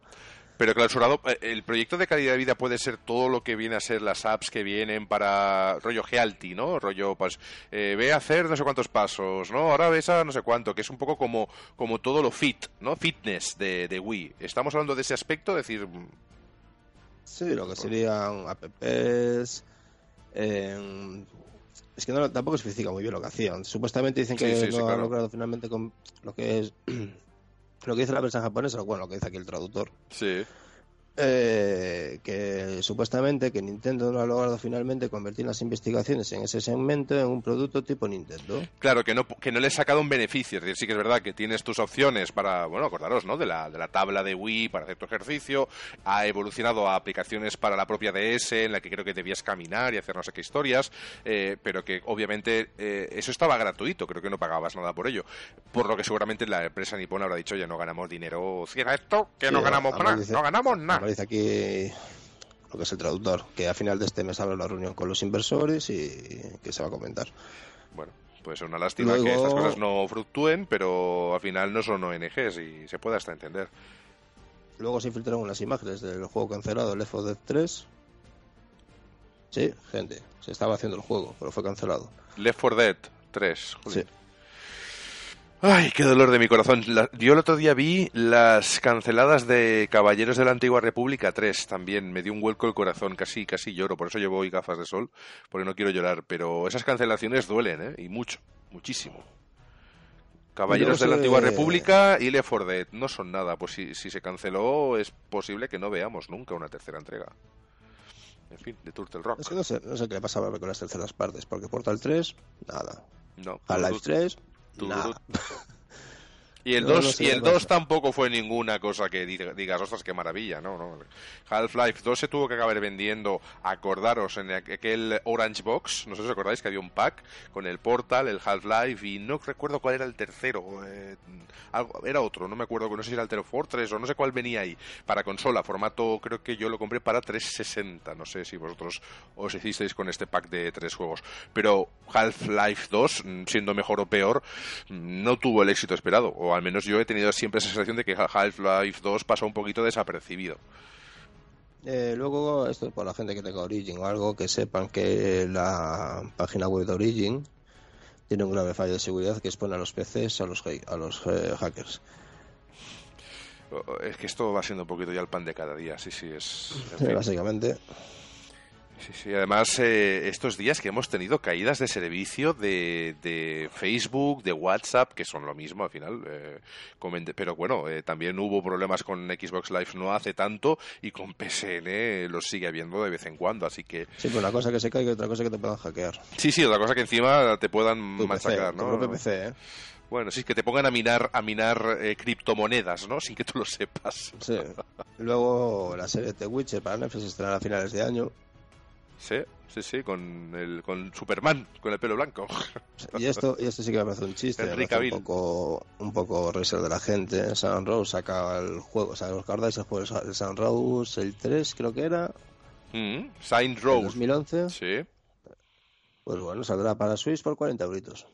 pero clausurado, eh, el proyecto de calidad de vida puede ser todo lo que viene a ser las apps que vienen para rollo Healthy, ¿no? Rollo, pues, eh, ve a hacer no sé cuántos pasos, ¿no? Ahora ves a no sé cuánto, que es un poco como, como todo lo fit, ¿no? Fitness de, de Wii. ¿Estamos hablando de ese aspecto? decir... Mm, sí, lo que serían apps... es que no, tampoco especifica muy bien lo que hacían. Supuestamente dicen que no han logrado finalmente con lo que es lo que dice la versión japonesa, bueno, lo que dice aquí el traductor. Sí. Eh, que supuestamente que Nintendo no ha logrado finalmente convertir las investigaciones en ese segmento en un producto tipo Nintendo. Claro, que no, que no le he sacado un beneficio. Es decir, sí que es verdad que tienes tus opciones para, bueno, acordaros, ¿no? De la, de la tabla de Wii para hacer tu ejercicio. Ha evolucionado a aplicaciones para la propia DS, en la que creo que debías caminar y hacer no sé qué historias. Eh, pero que obviamente eh, eso estaba gratuito, creo que no pagabas nada por ello. Por lo que seguramente la empresa nipona habrá dicho, ya no ganamos dinero. Cierra esto, que no ganamos nada. No ganamos nada dice aquí lo que es el traductor, que a final de este mes habrá la reunión con los inversores y que se va a comentar. Bueno, pues es una lástima que estas cosas no fructúen, pero al final no son ONGs y se puede hasta entender. Luego se infiltraron unas imágenes del juego cancelado, Left 4 Dead 3. Sí, gente, se estaba haciendo el juego, pero fue cancelado. Left 4 Dead 3, Sí. Ay, qué dolor de mi corazón. yo el otro día vi las canceladas de Caballeros de la Antigua República 3 también. Me dio un vuelco el corazón, casi, casi lloro. Por eso llevo hoy gafas de sol, porque no quiero llorar. Pero esas cancelaciones duelen, ¿eh? Y mucho, muchísimo. Caballeros de la Antigua República y Left 4 Dead no son nada. Pues si, si se canceló, es posible que no veamos nunca una tercera entrega. En fin, de Turtle Rock. Es que no sé, no sé qué le pasaba con las terceras partes, porque Portal 3, nada. No. Half-Life 3, 那。Y el 2 y el 2 tampoco fue ninguna cosa que digas, ostras, qué maravilla, ¿no? no. Half-Life 2 se tuvo que acabar vendiendo, acordaros, en aquel Orange Box, no sé si os acordáis que había un pack con el Portal, el Half-Life y no recuerdo cuál era el tercero, eh, algo, era otro, no me acuerdo, no sé si era el Tero Fortress o no sé cuál venía ahí, para consola, formato, creo que yo lo compré para 360, no sé si vosotros os hicisteis con este pack de tres juegos, pero Half-Life 2, siendo mejor o peor, no tuvo el éxito esperado, o al menos yo he tenido siempre esa sensación de que Half-Life 2 pasó un poquito desapercibido. Eh, luego, esto es por la gente que tenga Origin o algo, que sepan que la página web de Origin tiene un grave fallo de seguridad que expone a los PCs a los, a los eh, hackers. Es que esto va siendo un poquito ya el pan de cada día, sí, sí, es... básicamente. Sí, sí, además eh, estos días que hemos tenido caídas de servicio de, de, Facebook, de WhatsApp, que son lo mismo al final, eh, pero bueno, eh, también hubo problemas con Xbox Live no hace tanto y con PSN los sigue habiendo de vez en cuando, así que... Sí, pues una cosa que se caiga y otra cosa que te puedan hackear. Sí, sí, otra cosa que encima te puedan machacar, ¿no? Tu PC, ¿eh? Bueno, sí, que te pongan a minar, a minar criptomonedas, ¿no? Sin que tú lo sepas. Sí. Luego la serie de Witcher para Netflix estará a finales de año. Sí, sí, sí, con, el, con Superman, con el pelo blanco. Y esto, y esto sí que me parece un chiste, un poco, un poco risas de la gente. San Rose saca el juego, o sea, ¿os acordáis el juego de San Rose, el 3 creo que era? Mm, Saint Rose. 2011. Sí. Pues bueno, saldrá para Switch por 40 euritos.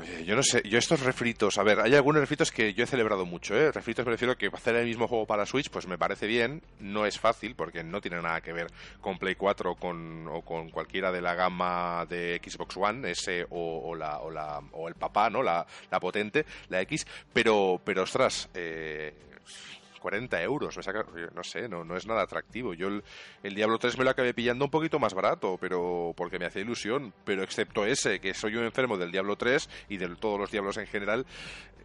Oye, yo no sé, yo estos refritos, a ver, hay algunos refritos que yo he celebrado mucho, ¿eh? Refritos me refiero que hacer el mismo juego para Switch, pues me parece bien, no es fácil porque no tiene nada que ver con Play 4 con, o con cualquiera de la gama de Xbox One, S o, la, o, la, o el papá, ¿no? La, la potente, la X, pero, pero ostras, eh, 40 euros, no sé, no, no es nada atractivo. Yo el, Diablo 3 me lo acabé pillando un poquito más barato, pero porque me hacía ilusión, pero excepto ese, que soy un enfermo del Diablo 3 y de todos los Diablos en general,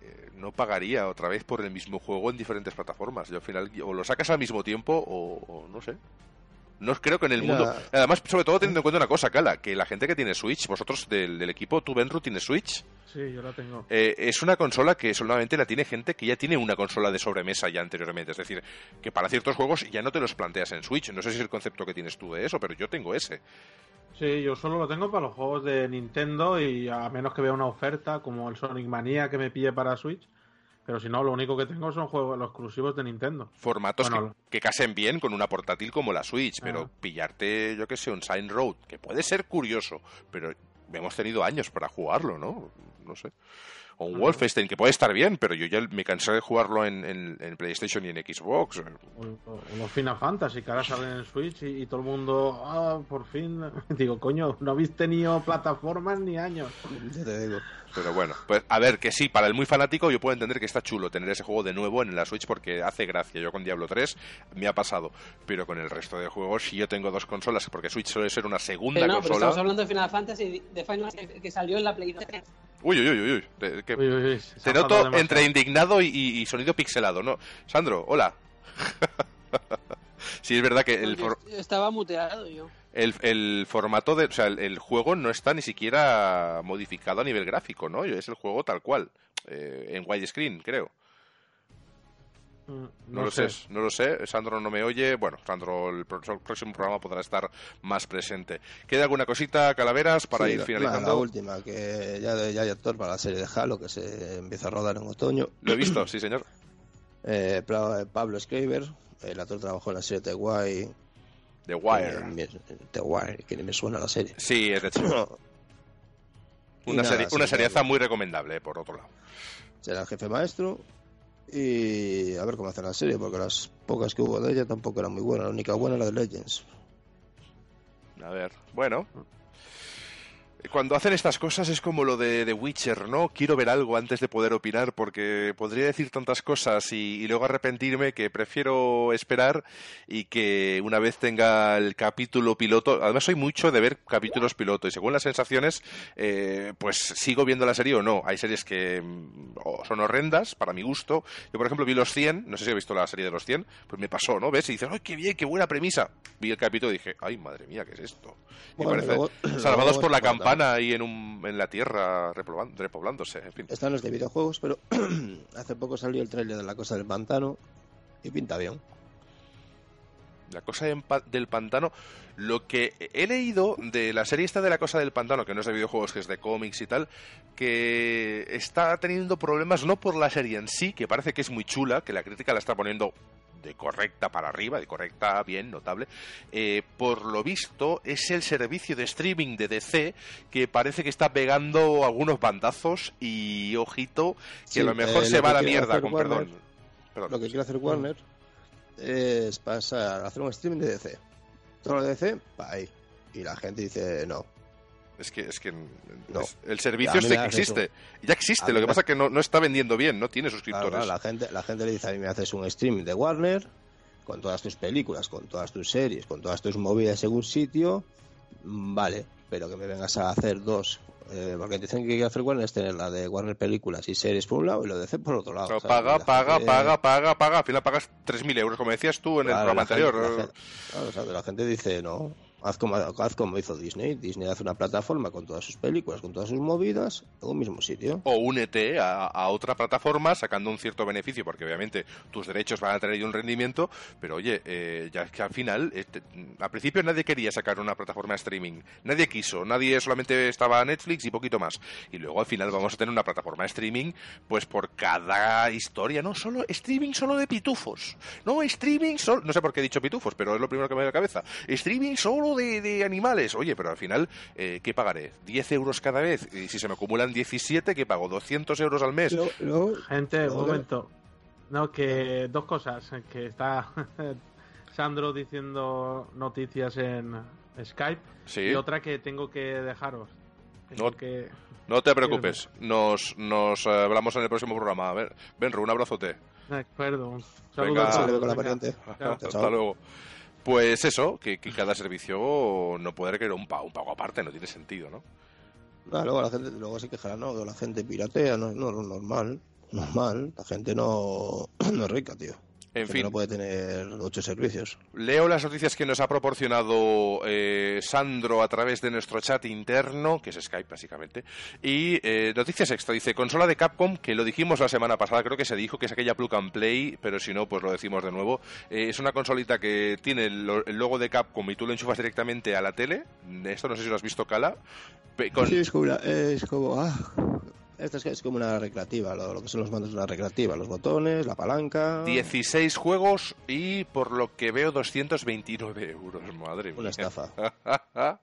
eh, no pagaría otra vez por el mismo juego en diferentes plataformas. Yo al final o lo sacas al mismo tiempo o no sé. No creo que en el mundo. Además, sobre todo teniendo en cuenta una cosa, Cala, que la gente que tiene Switch, vosotros del, equipo, tú, Benru, tienes Switch. Sí, yo la tengo. Eh, es una consola que solamente la tiene gente que ya tiene una consola de sobremesa ya anteriormente. Es decir, que para ciertos juegos ya no te los planteas en Switch. No sé si es el concepto que tienes tú de eso, pero yo tengo ese. Sí, yo solo lo tengo para los juegos de Nintendo y a menos que vea una oferta como el Sonic Mania que me pille para Switch, pero si no, lo único que tengo son juegos los exclusivos de Nintendo. Formatos que, casen bien con una portátil como la Switch, pero ah. pillarte, yo que sé, un Sign Road, que puede ser curioso, pero hemos tenido años para jugarlo, ¿no? No sé o un Wolfenstein, que puede estar bien, pero yo ya me cansé de jugarlo en, PlayStation y en Xbox. O, los Final Fantasy, que ahora salen en Switch y, todo el mundo, ah, por fin. Digo, coño, no habéis tenido plataformas ni años. te digo. Pero bueno, pues a ver, que sí, para el muy fanático yo puedo entender que está chulo tener ese juego de nuevo en la Switch porque hace gracia. Yo con Diablo 3 me ha pasado, pero con el resto de juegos, si yo tengo dos consolas, porque Switch suele ser una segunda pero no, consola. Pero estamos hablando de Final Fantasy, de Final Fantasy que salió en la Play 3. Uy, uy, uy, uy. Te, noto entre indignado y, sonido pixelado, ¿no? Sandro, hola. sí, es verdad que el estaba muteado yo. El, formato de, o sea, el, juego no está ni siquiera modificado a nivel gráfico, ¿no? Es el juego tal cual, eh, en widescreen, creo. Mm, no, lo sé. no lo sé. Sandro no me oye. Bueno, Sandro, el, próximo programa podrá estar más presente. ¿Queda alguna cosita, Calaveras, para ir finalizando? La, última, que ya, ya hay actor para la serie de Halo, que se empieza a rodar en otoño. Lo he visto, sí, señor. Eh, Pablo Scaver, el actor trabajó en la serie The Wire. The Wire. The Wire, que ni me suena la serie. Sí, es de hecho. una, serie, una serieza muy recomendable, por otro lado. Será el jefe maestro, y a ver cómo hace la serie, porque las pocas que hubo de ella tampoco eran muy buenas. La única buena era de Legends. A ver, bueno, cuando hacen estas cosas es como lo de The Witcher, ¿no? Quiero ver algo antes de poder opinar porque podría decir tantas cosas y, luego arrepentirme que prefiero esperar y que una vez tenga el capítulo piloto, además soy mucho de ver capítulos piloto y según las sensaciones, eh, pues sigo viendo la serie o no. Hay series que mm, son horrendas para mi gusto. Yo, por ejemplo, vi Los 100, no sé si he visto la serie de Los 100, pues me pasó, ¿no? ¿Ves? Y dices, ¡ay, qué bien, qué buena premisa! Vi el capítulo y dije, ¡ay, madre mía, qué es esto! Y parece Salvados por la campana ahí en, un, en la tierra repoblándose. En fin. Están los de videojuegos, pero hace poco salió el trailer de La Cosa del Pantano y pinta bien. La Cosa del Pantano. Lo que he leído de la serie esta de La Cosa del Pantano, que no es de videojuegos, que es de cómics y tal, que está teniendo problemas no por la serie en sí, que parece que es muy chula, que la crítica la está poniendo de correcta para arriba, de correcta bien, notable, eh, por lo visto es el servicio de streaming de DC que parece que está pegando algunos bandazos y ojito que a lo mejor eh, se va a la mierda, con perdón. Lo que quiere hacer Warner es pasar a hacer un streaming de DC. Todo lo de DC, va ahí. Y la gente dice no. Es que, es que el servicio este que existe. Ya existe, lo que pasa es que no, no, está vendiendo bien, no tiene suscriptores. la, gente, la gente le dice, a mí me haces un stream de Warner, con todas tus películas, con todas tus series, con todas tus movidas en un sitio, mm, vale, pero que me vengas a hacer dos. Eh, porque dicen que hacer Warner es tener la de Warner películas y series por un lado y lo de DC por otro lado. paga, paga, paga, paga, paga. Al final pagas 3.000 euros, como decías tú en el programa anterior. la gente dice, no, Haz como, hizo Disney. Disney hace una plataforma con todas sus películas, con todas sus movidas, en un mismo sitio. O únete a, otra plataforma sacando un cierto beneficio, porque obviamente tus derechos van a tener un rendimiento, pero oye, eh, ya que al final, este, al principio nadie quería sacar una plataforma de streaming. Nadie quiso, nadie solamente estaba Netflix y poquito más. Y luego al final vamos a tener una plataforma de streaming, pues por cada historia, no solo streaming solo de pitufos. No, streaming solo, no sé por qué he dicho pitufos, pero es lo primero que me da a la cabeza. Streaming solo de, animales. Oye, pero al final, eh, ¿qué pagaré? ¿10 euros cada vez? Y si se me acumulan 17, ¿qué pago? ¿200 euros al mes? Gente, un momento. No, que dos cosas. Que está Sandro diciendo noticias en Skype. Y otra que tengo que dejaros. no, que... no te preocupes. Nos, nos hablamos en el próximo programa. A ver, Benro, un abrazote. De acuerdo. Saludos con la pariente. Hasta luego. Pues eso, que, cada servicio no puede requerir un pago, un pago aparte, no tiene sentido, ¿no? luego la gente luego se quejará, ¿no? La gente piratea, no, no, normal, normal. La gente no, no es rica, tío. En fin. No puede tener ocho servicios. Leo las noticias que nos ha proporcionado eh, Sandro a través de nuestro chat interno, que es Skype básicamente. Y eh, noticias extra. Dice, consola de Capcom, que lo dijimos la semana pasada, creo que se dijo que es aquella plug and play, pero si no, pues lo decimos de nuevo. Eh, es una consolita que tiene el, logo de Capcom y tú lo enchufas directamente a la tele. Esto no sé si lo has visto, Cala. Sí, es como... es como ah, esta es, como una recreativa, lo, que son los mandos de una recreativa, los botones, la palanca. 16 juegos y por lo que veo 229 euros, madre mía. Una estafa.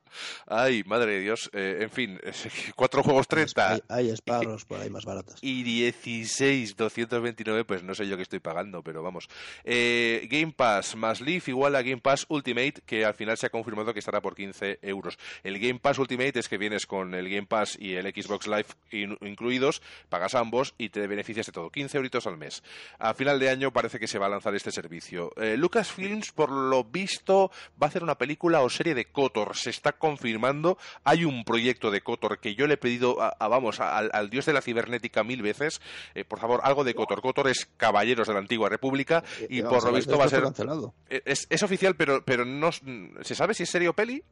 Ay, madre de Dios. Eh, en fin, cuatro juegos 30. Hay, esparros por ahí más baratas. Y 16, 229, pues no sé yo qué estoy pagando, pero vamos. Eh, Game Pass más Leaf igual a Game Pass Ultimate, que al final se ha confirmado que estará por 15 euros. El Game Pass Ultimate es que vienes con el Game Pass y el Xbox Live incluido incluidos, pagas ambos y te beneficias de todo. 15 euritos al mes. A final de año parece que se va a lanzar este servicio. Eh, Lucasfilms, por lo visto, va a hacer una película o serie de Kotor. Se está confirmando. Hay un proyecto de Kotor que yo le he pedido, a, vamos, al, dios de la cibernética mil veces. Eh, por favor, algo de Kotor. Kotor es Caballeros de la Antigua República y, por lo visto va a ser... Es, es, oficial, pero, pero no... ¿Se sabe si es serie o peli?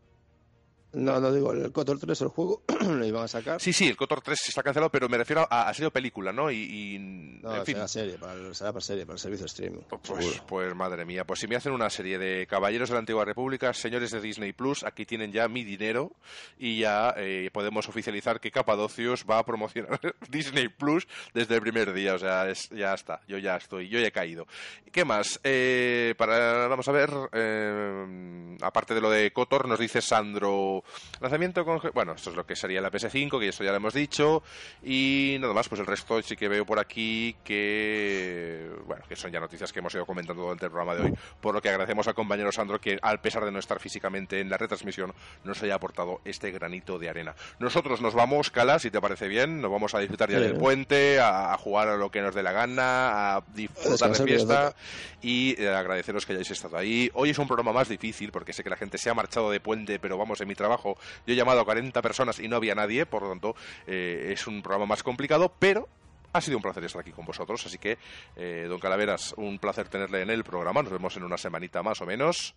No, no digo, el Cotor 3, el juego, lo iban a sacar. Sí, sí, el Cotor 3 está cancelado, pero me refiero a, a sido película, ¿no? Y, no, en fin. será serie, para será para serie, para el servicio streaming. Oh, pues, pues, madre mía, pues si me hacen una serie de Caballeros de la Antigua República, señores de Disney Plus, aquí tienen ya mi dinero y ya eh, podemos oficializar que Capadocios va a promocionar Disney Plus desde el primer día, o sea, es, ya está, yo ya estoy, yo ya he caído. ¿Qué más? Eh, para, vamos a ver, eh, aparte de lo de Cotor, nos dice Sandro Lanzamiento con... Bueno, esto es lo que sería la PS5, que esto ya lo hemos dicho. Y nada más, pues el resto sí que veo por aquí que... Bueno, que son ya noticias que hemos ido comentando durante el programa de hoy. Por lo que agradecemos al compañero Sandro que, al pesar de no estar físicamente en la retransmisión, nos haya aportado este granito de arena. Nosotros nos vamos, Cala, si te parece bien. Nos vamos a disfrutar ya del puente, a, jugar a lo que nos dé la gana, a disfrutar de fiesta. Y eh, agradeceros que hayáis estado ahí. Hoy es un programa más difícil porque sé que la gente se ha marchado de puente, pero vamos, en mi trabajo yo he llamado a 40 personas y no había nadie, por lo tanto eh, es un programa más complicado, pero ha sido un placer estar aquí con vosotros, así que, eh, don Calaveras, un placer tenerle en el programa. Nos vemos en una semanita más o menos.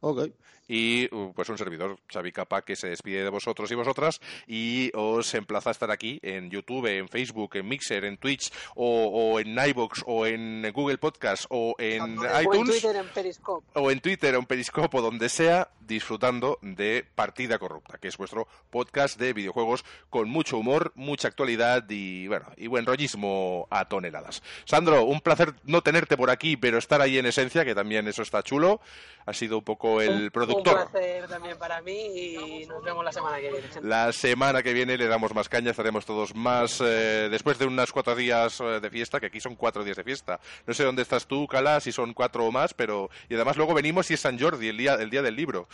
Ok. Y uh, pues un servidor, Xavi Capa, que se despide de vosotros y vosotras y os emplaza a estar aquí en YouTube, en Facebook, en Mixer, en Twitch o, en iVoox o en Google Podcast o en iTunes. O en Twitter, en Periscope. O en Twitter, o en Periscope, o donde sea, disfrutando de Partida Corrupta, que es vuestro podcast de videojuegos con mucho humor, mucha actualidad y, bueno, y buen rollismo a toneladas. Sandro, un placer no tenerte por aquí, pero estar ahí en esencia, que también eso está chulo. Ha sido un poco el productor. Un placer también para mí y nos vemos la semana que viene. La semana que viene le damos más caña, estaremos todos más eh, después de unas cuatro días eh, de fiesta, que aquí son cuatro días de fiesta. No sé dónde estás tú, Cala, si son cuatro o más, pero y además luego venimos y es San Jordi, el día, el día del libro.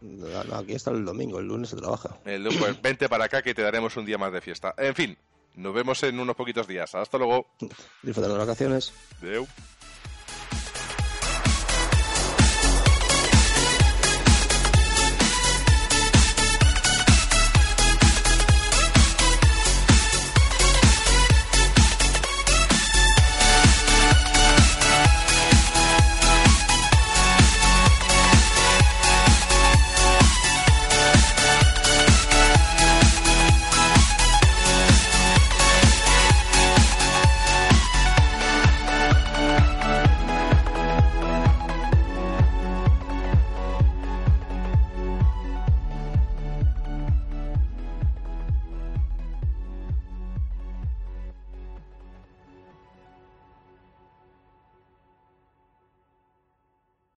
No, aquí está el domingo, el lunes se trabaja. El, pues vente para acá que te daremos un día más de fiesta. En fin, nos vemos en unos poquitos días. Hasta luego. Disfruta las vacaciones.